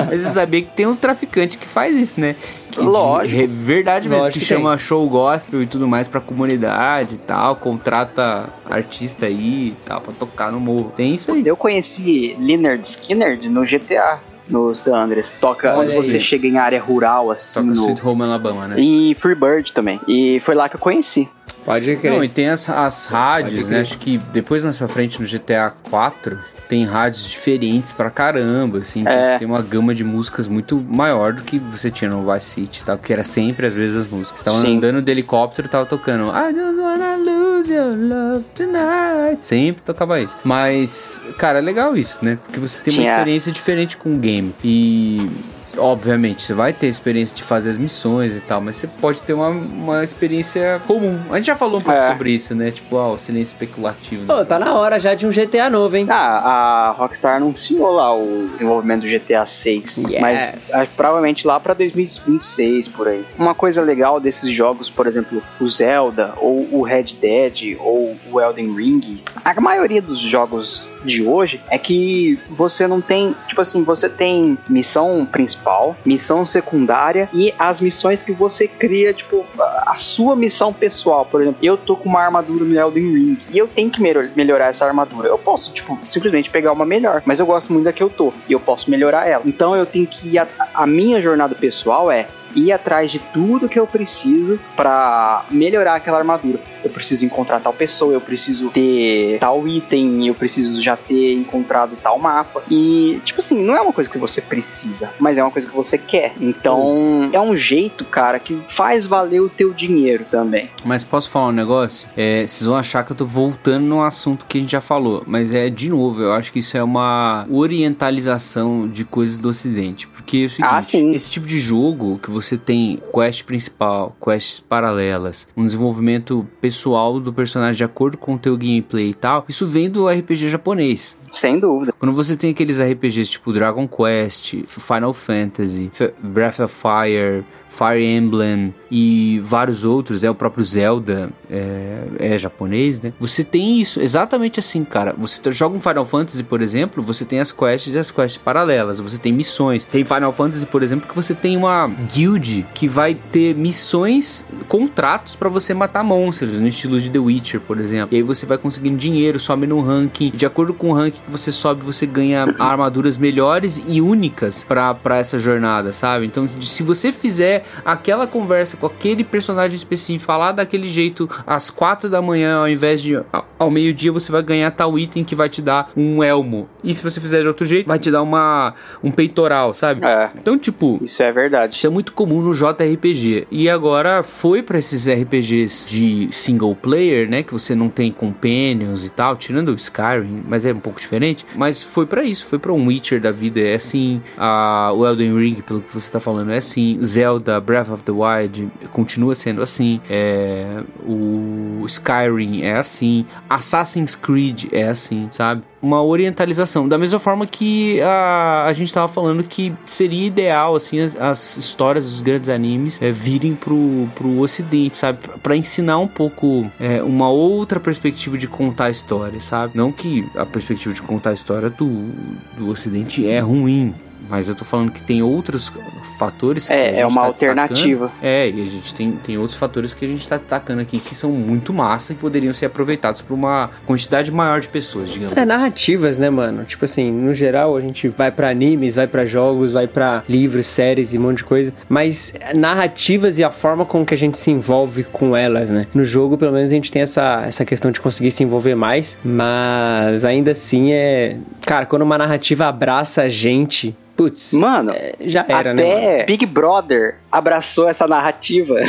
Mas você sabia que tem uns traficantes que faz isso, né? De Lógico. re- verdade mesmo, Lógico que, que chama show gospel e tudo mais pra comunidade e tal, contrata artista aí e tal, pra tocar no morro. Tem isso aí. Eu conheci Leonard Skinner no GTA, no San Andreas. Toca Olha quando você aí. chega em área rural, assim. Toca no- Sweet Home Alabama, né? E Freebird também. E foi lá que eu conheci. Pode crer. Não, e tem as, as rádios, né? Acho que depois mais pra frente no GTA 4 tem rádios diferentes pra caramba, assim. Então É. você tem uma gama de músicas muito maior do que você tinha no Vice City, tá? Que era sempre as mesmas músicas. Você tava Sim. andando de helicóptero e tava tocando I don't wanna lose your love tonight. Sempre tocava isso. Mas, cara, é legal isso, né? Porque você tem uma experiência diferente com o game. E. Obviamente, você vai ter experiência de fazer as missões e tal, mas você pode ter uma, uma experiência comum. A gente já falou um pouco É. sobre isso, né? Tipo, ah, o silêncio especulativo. né? Pô, tá na hora já de um GTA novo, hein? Ah, a Rockstar anunciou lá o desenvolvimento do GTA 6, Yes. mas que provavelmente lá pra 2026 por aí. Uma coisa legal desses jogos, por exemplo, o Zelda ou o Red Dead ou o Elden Ring, a maioria dos jogos de hoje é que você não tem, tipo assim, você tem missão principal, missão secundária e as missões que você cria, tipo, a sua missão pessoal, por exemplo, eu tô com uma armadura no Elden Ring e eu tenho que melhor- melhorar essa armadura. Eu posso, tipo, simplesmente pegar uma melhor, mas eu gosto muito da que eu tô e eu posso melhorar ela. Então eu tenho que ir a, a minha jornada pessoal é ir atrás de tudo que eu preciso pra melhorar aquela armadura. Eu preciso encontrar tal pessoa, eu preciso ter tal item, eu preciso já ter encontrado tal mapa. E, tipo assim, não é uma coisa que você precisa, mas é uma coisa que você quer. Então, é um jeito, cara, que faz valer o teu dinheiro também. Mas posso falar um negócio? É, vocês vão achar que eu tô voltando num assunto que a gente já falou, mas é de novo, eu acho que isso é uma orientalização de coisas do ocidente. Porque é seguinte, Ah, sim. esse tipo de jogo que você tem quest principal, quests paralelas, um desenvolvimento pessoal do personagem de acordo com o teu gameplay e tal, isso vem do RPG japonês. Sem dúvida. Quando você tem aqueles RPGs tipo Dragon Quest, Final Fantasy, F- Breath of Fire, Fire Emblem e vários outros, é o próprio Zelda, é, é japonês, né? Você tem isso exatamente assim, cara. Você joga um Final Fantasy, por exemplo, você tem as quests e as quests paralelas, você tem missões. Tem Final Fantasy, por exemplo, que você tem uma guild que vai ter missões, contratos pra você matar monstros, no estilo de The Witcher, por exemplo. E aí você vai conseguindo dinheiro, sobe no ranking. De acordo com o ranking que você sobe, você ganha armaduras melhores e únicas pra pra essa jornada, sabe? Então, se você fizer aquela conversa com aquele personagem específico, falar daquele jeito às quatro da manhã, ao invés de ao meio-dia, você vai ganhar tal item que vai te dar um elmo. E se você fizer de outro jeito, vai te dar uma um peitoral, sabe? É. Então, tipo, Isso é verdade. isso é muito comum no JRPG. E agora foi pra esses RPGs de single player, né? Que você não tem companions e tal, tirando o Skyrim, mas é um pouco diferente. Mas foi pra isso, foi pra um Witcher da vida, é assim. A, o Elden Ring, pelo que você tá falando, é assim. Zelda, Breath of the Wild continua sendo assim. É, o Skyrim é assim. Assassin's Creed é assim, sabe? Uma orientalização. Da mesma forma que a, a gente tava falando que seria ideal, assim, as, as histórias dos grandes animes é, virem pro, pro ocidente, sabe? Pra ensinar um pouco é, uma outra perspectiva de contar a história, sabe? Não que a perspectiva de contar a história do, do ocidente é ruim. Mas eu tô falando que tem outros fatores que a É, gente é uma tá alternativa. destacando. É, e a gente tem, tem outros fatores que a gente tá destacando aqui que são muito massa e poderiam ser aproveitados por uma quantidade maior de pessoas, digamos. É assim. narrativas, né, mano? Tipo assim, no geral a gente vai pra animes, vai pra jogos, vai pra livros, séries e um monte de coisa, mas narrativas e a forma com que a gente se envolve com elas, né? No jogo, pelo menos a gente tem essa, essa questão de conseguir se envolver mais, mas ainda assim é, cara, quando uma narrativa abraça a gente, putz, Mano, é, já era, né? mano? até Big Brother abraçou essa narrativa. [LAUGHS]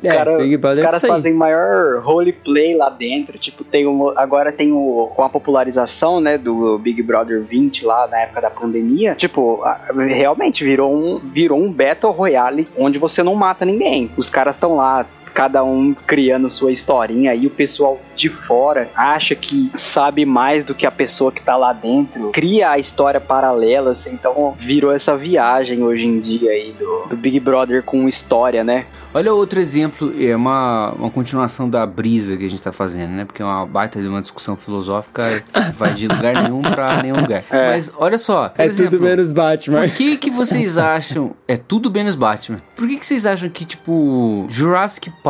Os, É, cara- os é caras aí. fazem maior roleplay lá dentro. Tipo, tem um, agora tem o. Com a popularização, né, do Big Brother 20 lá na época da pandemia. Tipo, realmente virou um, virou um Battle Royale onde você não mata ninguém. Os caras estão lá cada um criando sua historinha aí, o pessoal de fora acha que sabe mais do que a pessoa que tá lá dentro, cria a história paralela, assim, então virou essa viagem hoje em dia aí do, do Big Brother com história, né? Olha outro exemplo, é uma, uma continuação da brisa que a gente tá fazendo, né? Porque é uma baita de uma discussão filosófica, [LAUGHS] vai de lugar nenhum pra nenhum lugar. É. Mas olha só, por É exemplo, tudo menos Batman. Por que que vocês acham... É tudo menos Batman. Por que que vocês acham que, tipo, Jurassic Park,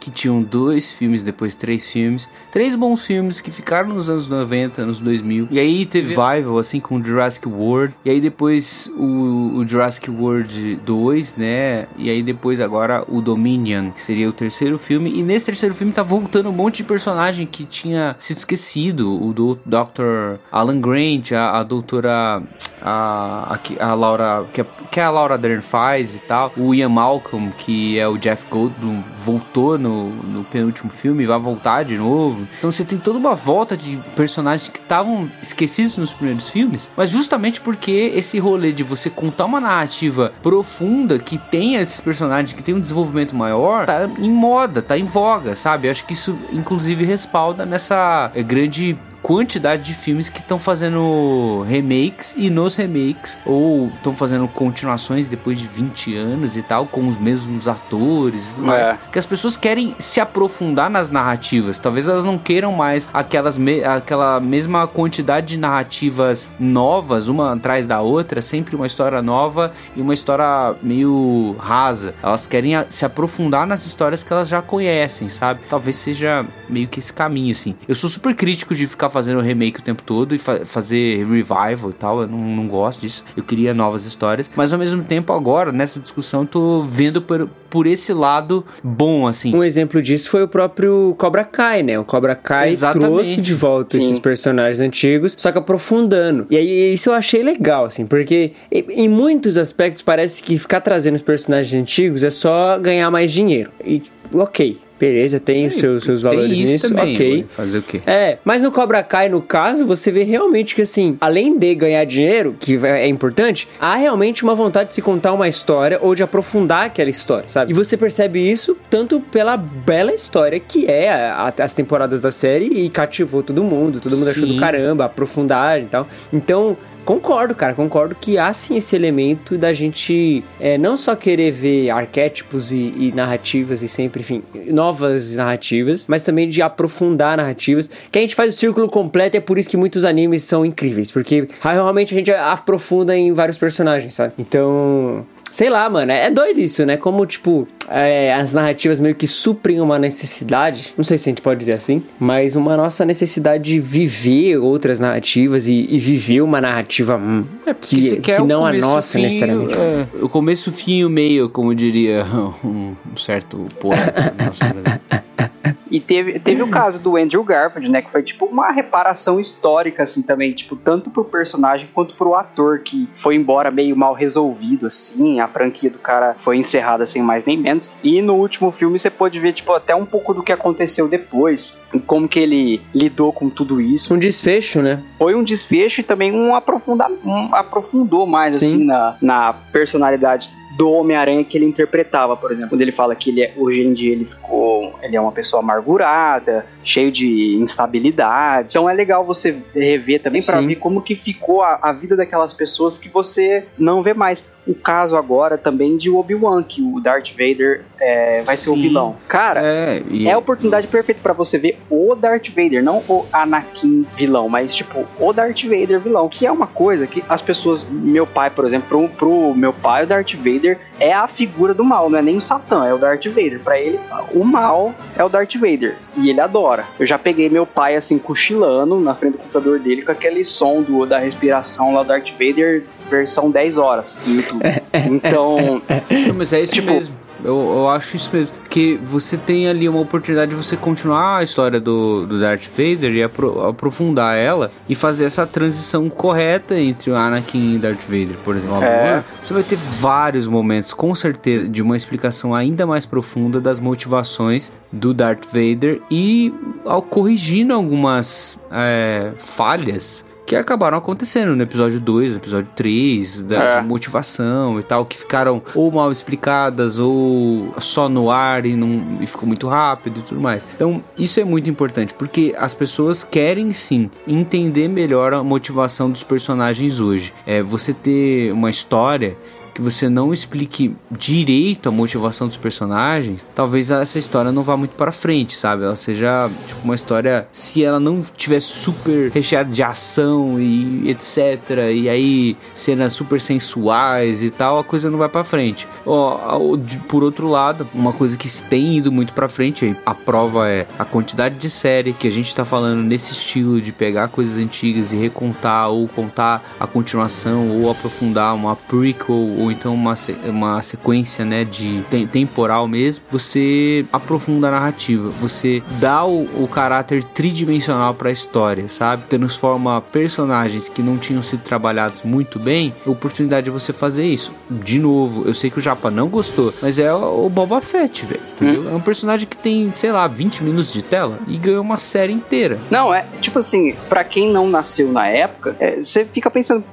que tinham dois filmes, depois três filmes, três bons filmes que ficaram nos anos 90, anos 2000, e aí teve Revival, assim, com Jurassic World, e aí depois o, o Jurassic World 2, né, e aí depois agora o Dominion, que seria o terceiro filme, e nesse terceiro filme tá voltando um monte de personagem que tinha sido esquecido, o do Dr. Alan Grant, a, a doutora, a, a, a Laura, que, a- que a Laura Dern faz e tal, o Ian Malcolm, que é o Jeff Goldblum, voltou no, no penúltimo filme e vai voltar de novo. Então você tem toda uma volta de personagens que estavam esquecidos nos primeiros filmes, mas justamente porque esse rolê de você contar uma narrativa profunda que tenha esses personagens, que tem um desenvolvimento maior, tá em moda, tá em voga, sabe? Eu acho que isso inclusive respalda nessa eh, grande quantidade de filmes que estão fazendo remakes e nos remakes ou estão fazendo continuações depois de 20 anos e tal com os mesmos atores e tudo mais. É. Que as pessoas querem se aprofundar nas narrativas. Talvez elas não queiram mais aquelas me- aquela mesma quantidade de narrativas novas, uma atrás da outra, sempre uma história nova e uma história meio rasa. Elas querem se aprofundar nas histórias que elas já conhecem, sabe? Talvez seja meio que esse caminho, assim. Eu sou super crítico de ficar fazendo remake o tempo todo e fa- fazer revival e tal. Eu não, não gosto disso. Eu queria novas histórias. Mas ao mesmo tempo, agora, nessa discussão, tô vendo por, por esse lado bom, assim. Um exemplo disso foi o próprio Cobra Kai, né? O Cobra Kai Exatamente. trouxe de volta Sim. esses personagens antigos, só que aprofundando. E aí isso eu achei legal, assim, porque em em muitos aspectos parece que ficar trazendo os personagens antigos é só ganhar mais dinheiro. E ok, beleza, tem os seus, seus valores isso nisso, também, ok. ué, Fazer o quê? É, mas no Cobra Kai, no caso, você vê realmente que, assim, além de ganhar dinheiro, que é importante, há realmente uma vontade de se contar uma história ou de aprofundar aquela história, sabe? E você percebe isso tanto pela bela história que é a- a- as temporadas da série e cativou todo mundo, todo mundo achou do Sim. caramba, a profundagem e tal. Então. Concordo, cara, concordo que há sim esse elemento da gente é, não só querer ver arquétipos e, e narrativas e sempre, enfim, novas narrativas, mas também de aprofundar narrativas, que a gente faz o círculo completo e é por isso que muitos animes são incríveis, porque realmente a gente aprofunda em vários personagens, sabe? Então, Sei lá, mano, é doido isso, né? Como, tipo, é, as narrativas meio que suprem uma necessidade, não sei se a gente pode dizer assim, mas uma nossa necessidade de viver outras narrativas e, e viver uma narrativa Porque que, que não a nossa fim, necessariamente. é, o começo, o fim e o meio, como diria um, [LAUGHS] um certo poeta. [LAUGHS] E teve, teve o caso do Andrew Garfield, né? Que foi tipo uma reparação histórica, assim, também. Tipo, tanto pro personagem quanto pro ator, que foi embora meio mal resolvido, assim. A franquia do cara foi encerrada sem mais nem menos. E no último filme você pode ver, tipo, até um pouco do que aconteceu depois. e Como que ele lidou com tudo isso. Um desfecho, né? Foi um desfecho e também um, aprofunda, um aprofundou mais, Sim. assim, na, na personalidade do Homem-Aranha que ele interpretava, por exemplo. Quando ele fala que ele é, hoje em dia ele ficou. Ele é uma pessoa amargurada, cheio de instabilidade. Então é legal você rever também pra Sim. ver como que ficou a, a vida daquelas pessoas que você não vê mais. O caso agora também de Obi-Wan, que o Darth Vader é, vai ser o Sim. vilão. Cara, É, e é a oportunidade perfeita pra você ver o Darth Vader, não o Anakin vilão, mas tipo o Darth Vader vilão, que é uma coisa que as pessoas, meu pai, por exemplo, pro, pro meu pai, o Darth Vader é a figura do mal, não é nem o Satã, é o Darth Vader. Pra ele, o mal é o Darth Vader e ele adora. Eu já peguei meu pai assim cochilando na frente do computador dele com aquele som do, da respiração lá, o Darth Vader versão 10 horas no YouTube. [LAUGHS] Então, Não, mas é isso Tipo- mesmo. Eu, eu acho isso mesmo. Porque você tem ali uma oportunidade de você continuar a história do, do Darth Vader e apro- aprofundar ela e fazer essa transição correta entre o Anakin e Darth Vader, por exemplo. É. Você vai ter vários momentos, com certeza, de uma explicação ainda mais profunda das motivações do Darth Vader e ao corrigindo algumas é, falhas que acabaram acontecendo no episódio 2, no episódio 3, da É. de motivação e tal, que ficaram ou mal explicadas ou só no ar e, não, e ficou muito rápido e tudo mais. Então, isso é muito importante, porque as pessoas querem sim entender melhor a motivação dos personagens hoje. É você ter uma história que você não explique direito a motivação dos personagens, talvez essa história não vá muito para frente, sabe? Ela seja tipo uma história se ela não tiver super recheada de ação e etc, e aí cenas super sensuais e tal, a coisa não vai para frente. Ó, por outro lado, uma coisa que tem ido muito para frente, a prova é a quantidade de série que a gente tá falando nesse estilo de pegar coisas antigas e recontar ou contar a continuação ou aprofundar uma prequel ou então uma, uma sequência, né, de tem- temporal mesmo, você aprofunda a narrativa, você dá o, o caráter tridimensional para a história, sabe? Transforma personagens que não tinham sido trabalhados muito bem, a oportunidade de você fazer isso. De novo, eu sei que o Japa não gostou, mas é o Boba Fett, velho. entendeu? É um personagem que tem, sei lá, 20 minutos de tela e ganhou uma série inteira. Não, é tipo assim, pra quem não nasceu na época, é, você fica pensando,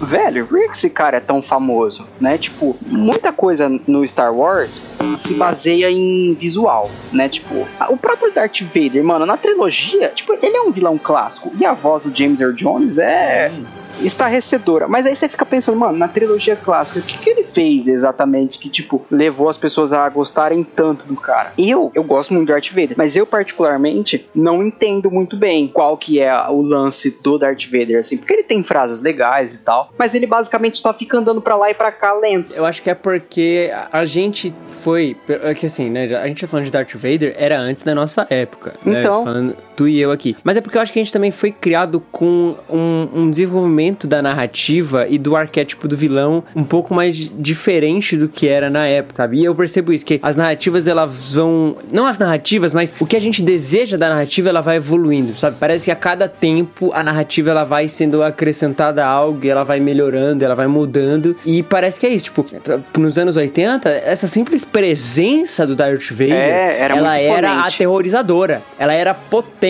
velho, por que esse cara é tão famoso? Né? Tipo, muita coisa no Star Wars se baseia em visual, né? Tipo, o próprio Darth Vader, mano, na trilogia, tipo, ele é um vilão clássico. E a voz do James Earl Jones é estarrecedora. Mas aí você fica pensando, mano, na trilogia clássica, o que, que ele fez exatamente que, tipo, levou as pessoas a gostarem tanto do cara? Eu, eu gosto muito do Darth Vader, mas eu, particularmente, não entendo muito bem qual que é o lance do Darth Vader, assim, porque ele tem frases legais e tal, mas ele basicamente só fica andando pra lá e pra cá lento. Eu acho que é porque a- gente foi. É que assim, né? A gente tá falando de Darth Vader, era antes da nossa época. né, Então. Falando tu e eu aqui. Mas é porque eu acho que a gente também foi criado com um, um desenvolvimento da narrativa e do arquétipo do vilão um pouco mais diferente do que era na época, sabe? E eu percebo isso, que as narrativas elas vão. Não as narrativas, mas o que a gente deseja da narrativa ela vai evoluindo, sabe? Parece que a cada tempo a narrativa ela vai sendo acrescentada a algo, e ela vai melhorando, ela vai mudando. E parece que é isso, tipo, nos anos 80, essa simples presença do Darth Vader, É, era ela era aterrorizadora. Ela era potente.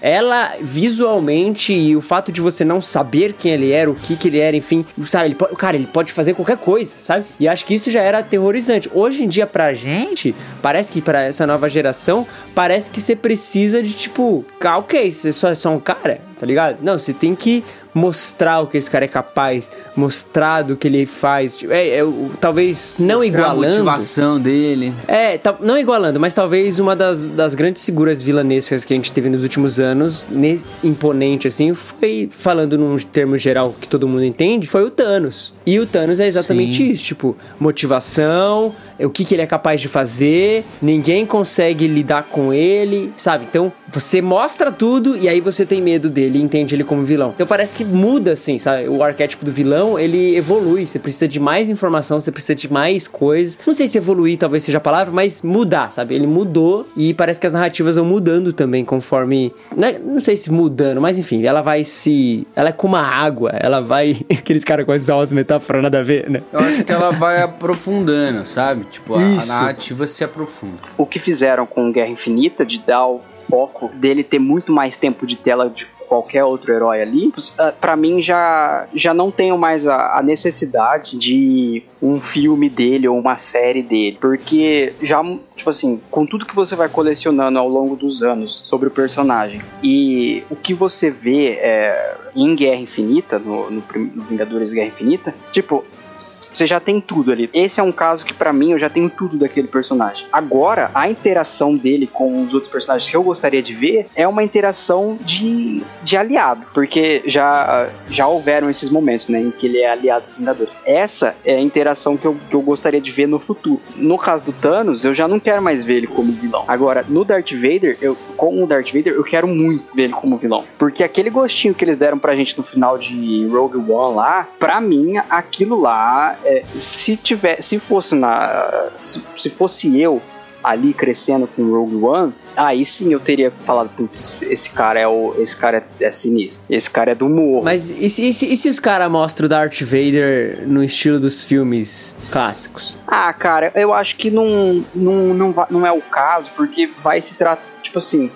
Ela, visualmente, e o fato de você não saber quem ele era, o que que ele era, enfim, sabe? Ele cara, ele pode fazer qualquer coisa, sabe? E acho que isso já era aterrorizante. Hoje em dia, pra gente, parece que pra essa nova geração, parece que você precisa de, tipo, ah, ok, você só é só um cara, tá ligado? Não, você tem que mostrar o que esse cara é capaz, mostrar do que ele faz. Tipo, É, é, talvez não Mostrar igualando. a motivação dele. É, tal- não igualando, mas talvez uma das, das grandes figuras vilanescas que a gente teve nos últimos anos, ne- imponente assim, foi, falando num termo geral que todo mundo entende, foi o Thanos. E o Thanos é exatamente Sim. isso, tipo, motivação, o que, que ele é capaz de fazer, ninguém consegue lidar com ele, sabe? Então, você mostra tudo e aí você tem medo dele entende ele como vilão. Então parece que muda, assim, sabe? O arquétipo do vilão, ele evolui, você precisa de mais informação, você precisa de mais coisas. Não sei se evoluir talvez seja a palavra, mas mudar, sabe? Ele mudou e parece que as narrativas vão mudando também conforme... né? Não sei se mudando, mas enfim, ela vai se... Ela é como a água, ela vai... [LAUGHS] Aqueles caras com as metáforas nada a ver, né? Eu acho que ela vai aprofundando, sabe? Tipo, a, a narrativa se aprofunda. o que fizeram com Guerra Infinita, de dar o foco dele ter muito mais tempo de tela de qualquer outro herói ali, ah, pra mim já, já não tenho mais a, a necessidade de um filme dele ou uma série dele, porque já, tipo assim, com tudo que você vai colecionando ao longo dos anos sobre o personagem e o que você vê é, em Guerra Infinita, no, no, no Vingadores Guerra Infinita, tipo, você já tem tudo ali. Esse é um caso que pra mim eu já tenho tudo daquele personagem. Agora, a interação dele com os outros personagens que eu gostaria de ver é uma interação de, de aliado, porque já já houveram esses momentos, né, em que ele é aliado dos Vingadores. Essa é a interação que eu, que eu gostaria de ver no futuro. No caso do Thanos, eu já não quero mais ver ele como vilão. Agora, no Darth Vader, eu com o Darth Vader, eu quero muito ver ele como vilão, porque aquele gostinho que eles deram pra gente no final de Rogue One lá, pra mim, aquilo lá é, se tiver, se fosse na, se, se fosse eu ali crescendo com Rogue One, aí sim eu teria falado, putz, esse cara é o, esse cara é, é sinistro, esse cara é do morro. Mas e se, e se, e se os caras mostram o Darth Vader no estilo dos filmes clássicos? Ah, cara, eu acho que não, não, não, não é o caso, porque vai se tratar, tipo assim,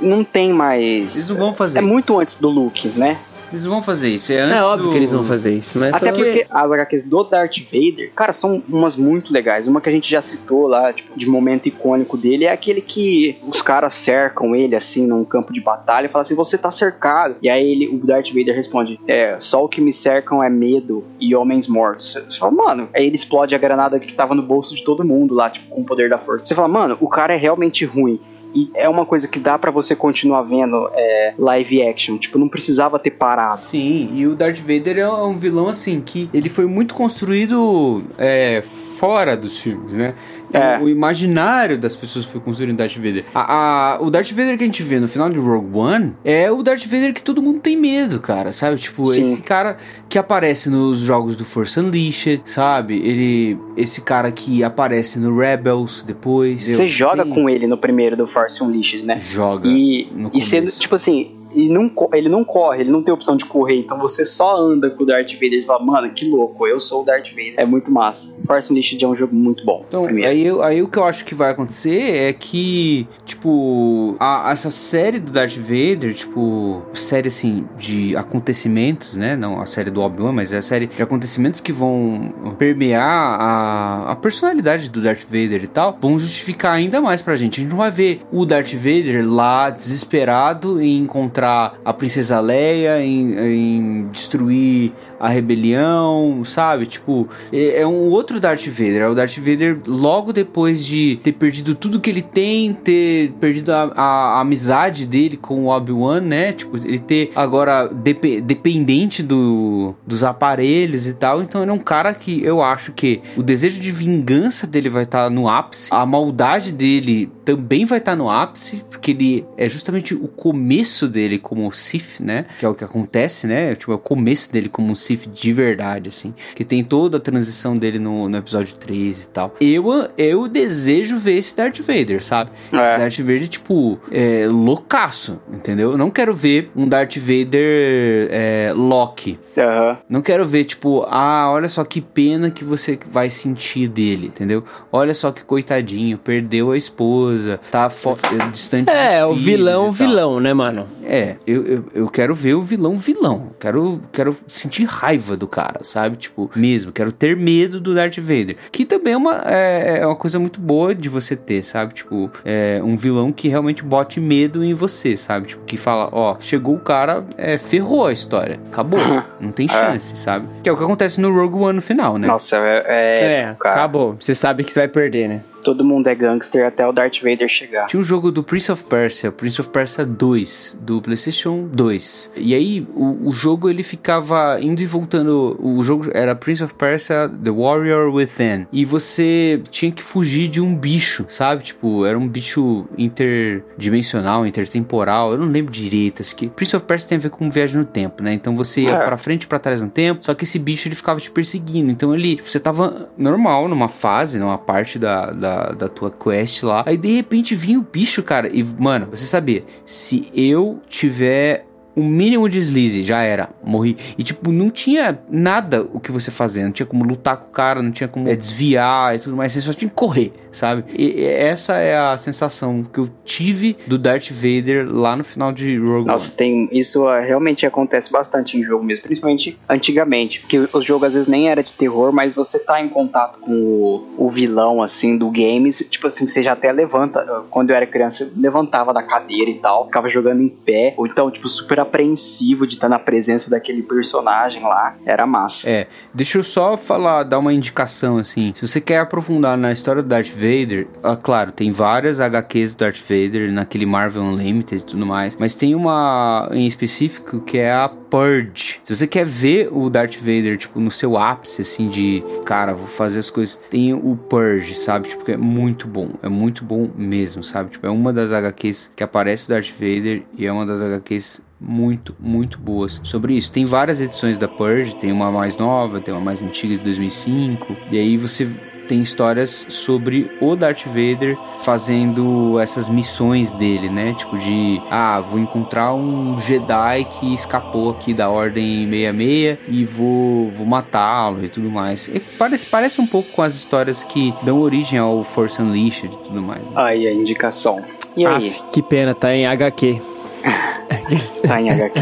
não tem mais. Eles não vão fazer É muito isso. antes do Luke, né? Eles vão fazer isso. É, antes É óbvio do- que eles vão fazer isso, mas Até tô- porque as HQs do Darth Vader, cara, são umas muito legais. Uma que a gente já citou lá, tipo, de momento icônico dele, é aquele que os caras cercam ele, assim, num campo de batalha e falam assim, você tá cercado. E aí ele, o Darth Vader responde, é, só o que me cercam é medo e homens mortos. Você fala, mano, aí ele explode a granada que tava no bolso de todo mundo lá, tipo, com o poder da força. Você fala, mano, o cara é realmente ruim. E é uma coisa que dá pra você continuar vendo é, live action. Tipo, não precisava ter parado. Sim, e o Darth Vader é um vilão assim que ele foi muito construído é, fora dos filmes, né? É. O imaginário das pessoas foi construído no Darth Vader. A, a- o Darth Vader que a gente vê no final de Rogue One é o Darth Vader que todo mundo tem medo, cara, sabe? Tipo, Sim. esse cara que aparece nos jogos do Force Unleashed, sabe? Ele, esse cara que aparece no Rebels depois. Você joga Tem- com ele no primeiro do Force Unleashed, né? Joga. E, e começo. tipo assim, e não, ele não corre, ele não tem opção de correr, então você só anda com o Darth Vader e fala, mano, que louco, eu sou o Darth Vader. É muito massa. Force Unleashed é um jogo muito bom. Então, primeiro. aí, aí o que eu acho que vai acontecer é que, tipo, a- essa série do Darth Vader, tipo, série assim de acontecimentos, né? Não a série do Obi-Wan, mas é a série de acontecimentos que vão permear a, a personalidade do Darth Vader e tal, vão justificar ainda mais pra gente. A gente não vai ver o Darth Vader lá desesperado em encontrar a Princesa Leia, em, em destruir a rebelião, sabe? Tipo, é, é um outro Darth Vader. É o Darth Vader logo depois de ter perdido tudo que ele tem, ter perdido a, a- a amizade dele com o Obi-Wan, né? Tipo, ele ter agora depe- dependente do, dos aparelhos e tal. Então ele é um cara que eu acho que o desejo de vingança dele vai estar no ápice, a maldade dele também vai estar no ápice, porque ele é justamente o começo dele como Sith, né? Que é o que acontece, né? Tipo, é o começo dele como um Sith de verdade, assim. Que tem toda a transição dele no, no episódio 3 e tal. Eu, eu desejo ver esse Darth Vader, sabe? É. Esse Darth Vader, tipo, é, loucaço, entendeu? Eu não quero ver um Darth Vader é, Loki. Aham. Não quero ver, tipo, ah, olha só que pena que você vai sentir dele, entendeu? Olha só que coitadinho, perdeu a esposa, tá fo- distante É, o vilão, vilão, né, mano? É, eu, eu, eu quero ver o vilão vilão. Quero, quero sentir raiva do cara, sabe? Tipo, mesmo. Quero ter medo do Darth Vader. Que também é uma, é, é uma coisa muito boa de você ter, sabe? Tipo, é um vilão que realmente bote medo em você, sabe? Tipo, que fala, ó, chegou o cara, é, ferrou a história. Acabou. Não tem chance, sabe? Que é o que acontece no Rogue One no final, né? Nossa, é, é, É, cara, acabou. Você sabe que você vai perder, né? Todo mundo é gangster até o Darth Vader chegar. Tinha um jogo do Prince of Persia, Prince of Persia 2, do PlayStation 2. E aí o, o jogo ele ficava indo e voltando. O jogo era Prince of Persia The Warrior Within. E você tinha que fugir de um bicho, sabe? Tipo, era um bicho interdimensional, intertemporal. Eu não lembro direito. Acho que Prince of Persia tem a ver com viagem no tempo, né? Então você ia É. pra frente e pra trás no tempo. Só que esse bicho ele ficava te perseguindo. Então ele, tipo, você tava normal numa fase, numa parte da, da, da tua quest lá. Aí de repente vinha o bicho, cara. E, mano, você sabia, se eu tiver o mínimo de deslize, já era, morri. E tipo, não tinha nada o que você fazer, não tinha como lutar com o cara, não tinha como é, desviar e tudo mais, você só tinha que correr, sabe? E, essa é a sensação que eu tive do Darth Vader lá no final de Rogue Nossa, One. tem isso ah, realmente acontece bastante em jogo mesmo, principalmente antigamente, porque o jogo às vezes nem era de terror, mas você tá em contato com o, o vilão assim do games, tipo assim, você já até levanta, quando eu era criança, levantava da cadeira e tal, ficava jogando em pé, ou então tipo super apreensivo de estar na presença daquele personagem lá, era massa. É, deixa eu só falar, dar uma indicação assim. Se você quer aprofundar na história do Darth Vader, ah, claro, tem várias HQs do Darth Vader naquele Marvel Unlimited e tudo mais, mas tem uma em específico que é a Purge. Se você quer ver o Darth Vader, tipo, no seu ápice, assim, de cara, vou fazer as coisas, tem o Purge, sabe? Tipo, é muito bom, é muito bom mesmo, sabe? Tipo, é uma das HQs que aparece o Darth Vader e é uma das HQs muito, muito boas sobre isso. Tem várias edições da Purge, tem uma mais nova, tem uma mais antiga de 2005, e aí você tem histórias sobre o Darth Vader fazendo essas missões dele, né? Tipo de, ah, vou encontrar um Jedi que escapou aqui da Ordem 66 e vou, vou matá-lo e tudo mais. E parece, parece um pouco com as histórias que dão origem ao Force Unleashed e tudo mais. né? Aí a indicação. E aí? Aff, que pena, tá em HQ. Avengers. Tá em HQ.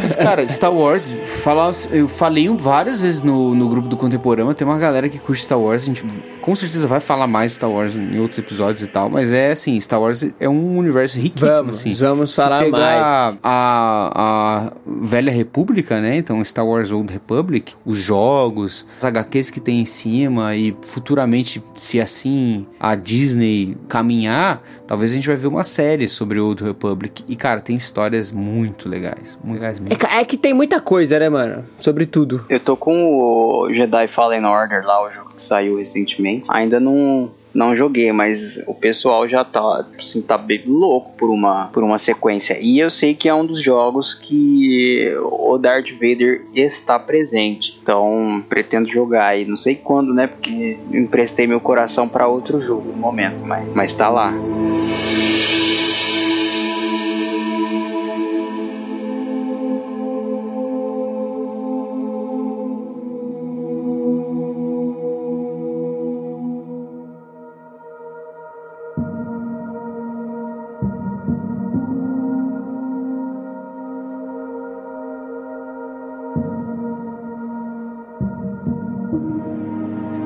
Mas, cara, Star Wars, falar, eu falei várias vezes no, no grupo do Contemporâneo, tem uma galera que curte Star Wars, a gente com certeza vai falar mais de Star Wars em outros episódios e tal, mas é assim, Star Wars é um universo riquíssimo, Vamos, assim. vamos Se falar pegar mais. A, a Velha República, né, então Star Wars Old Republic, os jogos, as HQs que tem em cima e futuramente, se assim a Disney caminhar, talvez a gente vai ver uma série sobre Old Republic. E, cara, tem histórias muito legais, muito legais mesmo. É, é que tem muita coisa, né, mano? Sobre tudo. Eu tô com o Jedi Fallen Order lá, o jogo que saiu recentemente. Ainda não, não joguei, mas o pessoal já tá, assim, tá bem louco por uma, por uma sequência. E eu sei que é um dos jogos que o Darth Vader está presente. Então, pretendo jogar aí. Não sei quando, né? Porque emprestei meu coração pra outro jogo no momento, mas, mas tá lá.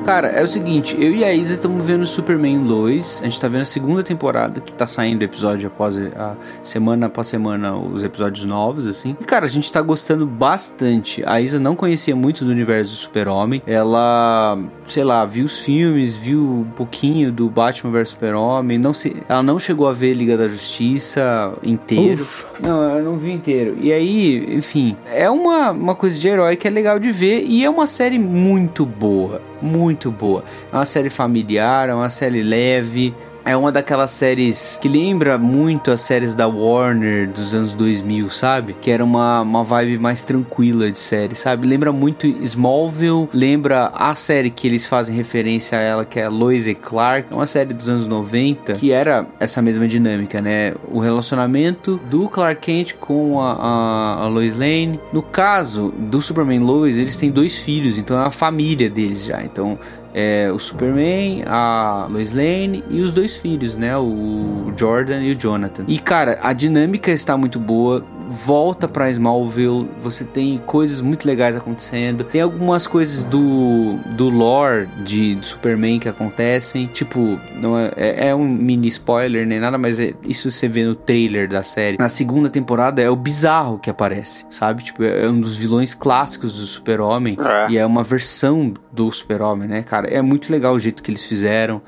Cara, é o seguinte, eu e a Isa estamos vendo Superman Lois, a gente tá vendo a segunda temporada, que tá saindo episódio após a semana após semana os episódios novos, assim. E, cara, a gente tá gostando bastante. A Isa não conhecia muito do universo do Super-Homem. Ela, sei lá, viu os filmes, viu um pouquinho do Batman vs Super-Homem, não se, ela não chegou a ver Liga da Justiça inteiro. Ufa. Não, eu não vi inteiro. E aí, enfim, é uma, uma coisa de herói que é legal de ver e é uma série muito boa. Muito boa. É uma série familiar, é uma série leve. É uma daquelas séries que lembra muito as séries da Warner dos anos 2000, sabe? Que era uma, uma vibe mais tranquila de série, sabe? Lembra muito Smallville, lembra a série que eles fazem referência a ela, que é Lois e Clark. É uma série dos anos 90, que era essa mesma dinâmica, né? O relacionamento do Clark Kent com a, a, a Lois Lane. No caso do Superman Lois, eles têm dois filhos, então é a família deles já. Então é, o Superman, a Lois Lane e os dois filhos, né? O Jordan e o Jonathan. E cara, a dinâmica está muito boa. Volta pra Smallville, você tem coisas muito legais acontecendo. Tem algumas coisas do, do lore de, de Superman que acontecem. Tipo, não é, é, é um mini spoiler nem nada, mas é, isso você vê no trailer da série. Na segunda temporada é o bizarro que aparece, sabe? Tipo, é um dos vilões clássicos do Super-Homem. É. E é uma versão do Super-Homem, né, cara? É muito legal o jeito que eles fizeram.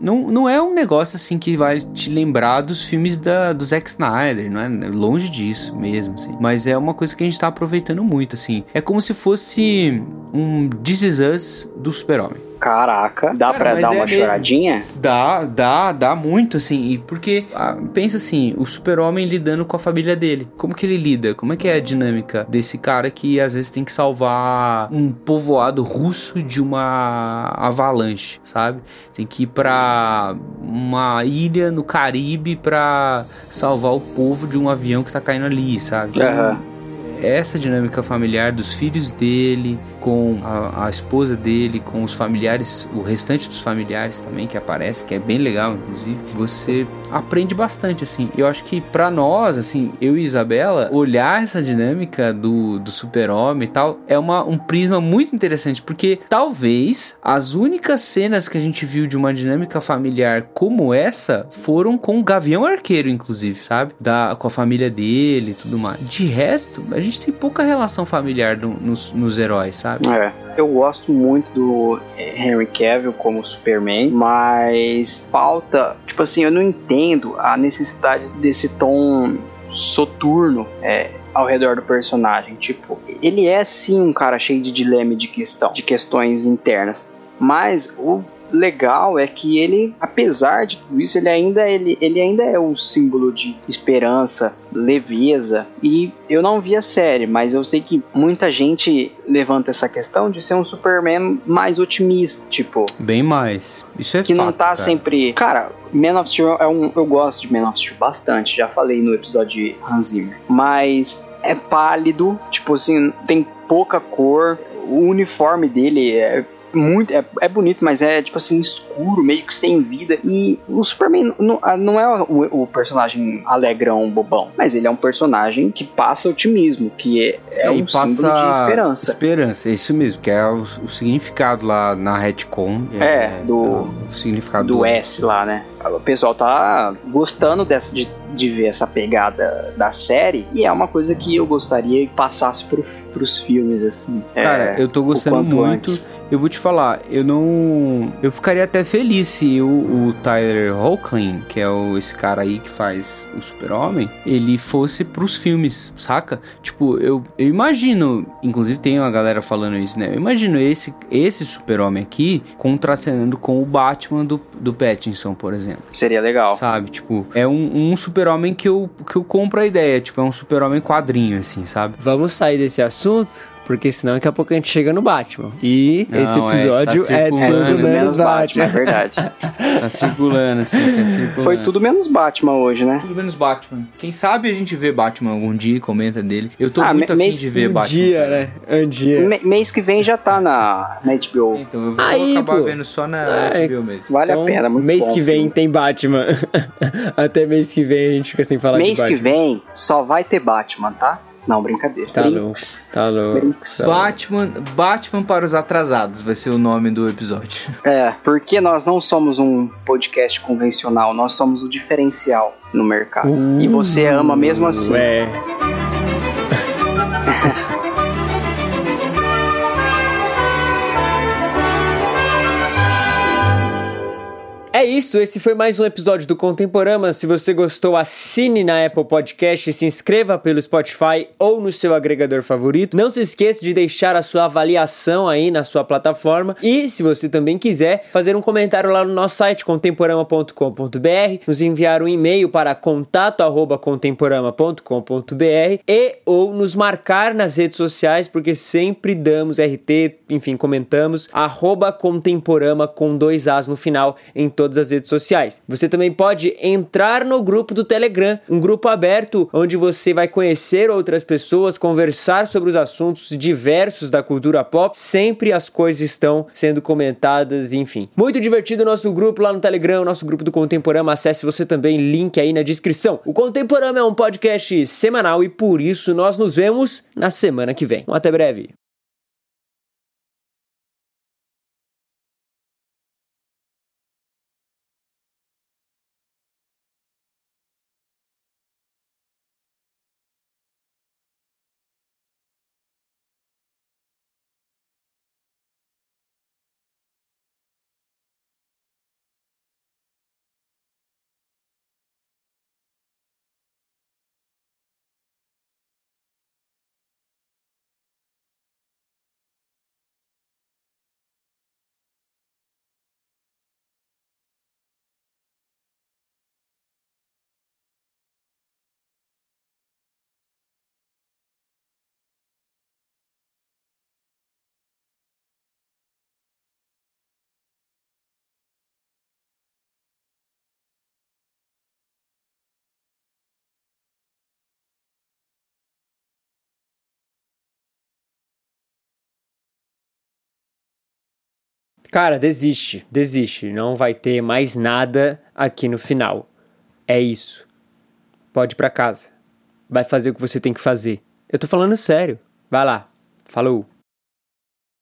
Não, não é um negócio assim que vai te lembrar dos filmes da, do Zack Snyder, não é? Longe disso mesmo, assim. Mas é uma coisa que a gente tá aproveitando muito, assim. É como se fosse um This Is Us do Super-Homem. Caraca, dá Cara, pra dar é uma mesmo. choradinha? Dá, dá, dá muito, assim. E porque, ah, pensa assim, o super-homem lidando com a família dele. Como que ele lida? Como é que é a dinâmica desse cara que às vezes tem que salvar um povoado russo de uma avalanche, sabe? Tem que ir pra uma ilha no Caribe pra salvar o povo de um avião que tá caindo ali, sabe? Aham. Essa dinâmica familiar dos filhos dele com a, a esposa dele, com os familiares, o restante dos familiares também que aparece, que é bem legal, inclusive. Você aprende bastante, assim. Eu acho que pra nós, assim, eu e Isabela, olhar essa dinâmica do, do super-homem e tal é uma, um prisma muito interessante, porque talvez as únicas cenas que a gente viu de uma dinâmica familiar como essa foram com o Gavião Arqueiro, inclusive, sabe? Da, com a família dele e tudo mais. De resto, a gente tem pouca relação familiar no- nos, nos heróis, sabe? É. Eu gosto muito do Henry Cavill como Superman, mas falta, tipo assim, eu não entendo a necessidade desse tom soturno é, ao redor do personagem. Tipo, ele é sim um cara cheio de dilema e de questão, de questões internas, mas o legal é que ele, apesar de tudo isso, ele ainda, ele, ele ainda é um símbolo de esperança, leveza. E eu não vi a série, mas eu sei que muita gente levanta essa questão de ser um Superman mais otimista, tipo, Bem mais. Isso é que fato, não tá cara. sempre. Cara, Man of Steel é um. Eu gosto de Man of Steel bastante, já falei no episódio de Hans Zimmer. Mas é pálido, tipo assim, tem pouca cor. O uniforme dele é muito. É, é bonito, mas é tipo assim, escuro, meio que sem vida. E o Superman não, ah, não é o, o personagem alegrão, bobão, mas ele é um personagem que passa otimismo, que é, é um passa símbolo de esperança. Esperança, é isso mesmo, que é o, o significado lá na retcon. É, do- o significado do S lá, né? O pessoal tá gostando dessa, de, de ver essa pegada da série e é uma coisa que eu gostaria que passasse pro, pros filmes, assim. Cara, é, eu tô gostando muito. antes. Eu vou te falar, eu não. Eu ficaria até feliz se o, o Tyler Hoechlin, que é o, esse cara aí que faz o Super-Homem, ele fosse pros filmes, saca? Tipo, eu, eu imagino, inclusive tem uma galera falando isso, né? Eu imagino esse, esse Super-Homem aqui contracenando com o Batman do, do Pattinson, por exemplo. Seria legal. Sabe? Tipo, é um, um super-homem que eu, que eu compro a ideia. Tipo, é um super-homem quadrinho, assim, sabe? Vamos sair desse assunto, porque senão daqui a pouco a gente chega no Batman. E Não, esse é, episódio tá é, tudo né? menos Batman. é verdade. [LAUGHS] Tá circulando, assim, tá circulando. Foi tudo menos Batman hoje, né? Tudo menos Batman. Quem sabe a gente vê Batman algum dia e comenta dele. Eu tô Ah, muito afim mês- de ver Um Batman. dia, cara. né? Um dia. Me- mês que vem já tá na, na HBO. Então, eu vou Aí, acabar pô. vendo só na É. HBO mesmo. Vale Então, a pena, muito mês bom que vem filme. tem Batman. [LAUGHS] Até mês que vem a gente fica sem falar Mês de Batman. que vem só vai ter Batman, tá? Não, brincadeira. Tá louco. Tá louco. Brinks. Tá. Batman, Batman para os atrasados vai ser o nome do episódio. [LAUGHS] É, porque nós não somos um podcast convencional, nós somos o diferencial no mercado. e você ama mesmo assim. É [LAUGHS] isso, esse foi mais um episódio do Contemporama. Se você gostou, assine na Apple Podcast, se inscreva pelo Spotify ou no seu agregador favorito. Não se esqueça de deixar a sua avaliação aí na sua plataforma. E se você também quiser, fazer um comentário lá no nosso site contemporama.com.br, nos enviar um e-mail para contato@contemporama.com.br e ou nos marcar nas redes sociais, porque sempre damos RT, enfim, comentamos contemporama com dois As no final em todas as redes sociais. Você também pode entrar no grupo do Telegram, um grupo aberto onde você vai conhecer outras pessoas, conversar sobre os assuntos diversos da cultura pop. Sempre as coisas estão sendo comentadas, enfim. Muito divertido o nosso grupo lá no Telegram, o nosso grupo do Contemporama. Acesse você também, link aí na descrição. O Contemporama é um podcast semanal e por isso nós nos vemos na semana que vem. Um até breve. Cara, desiste, desiste. Não vai ter mais nada aqui no final. É isso. Pode ir pra casa. Vai fazer o que você tem que fazer. Eu tô falando sério. Vai lá. Falou.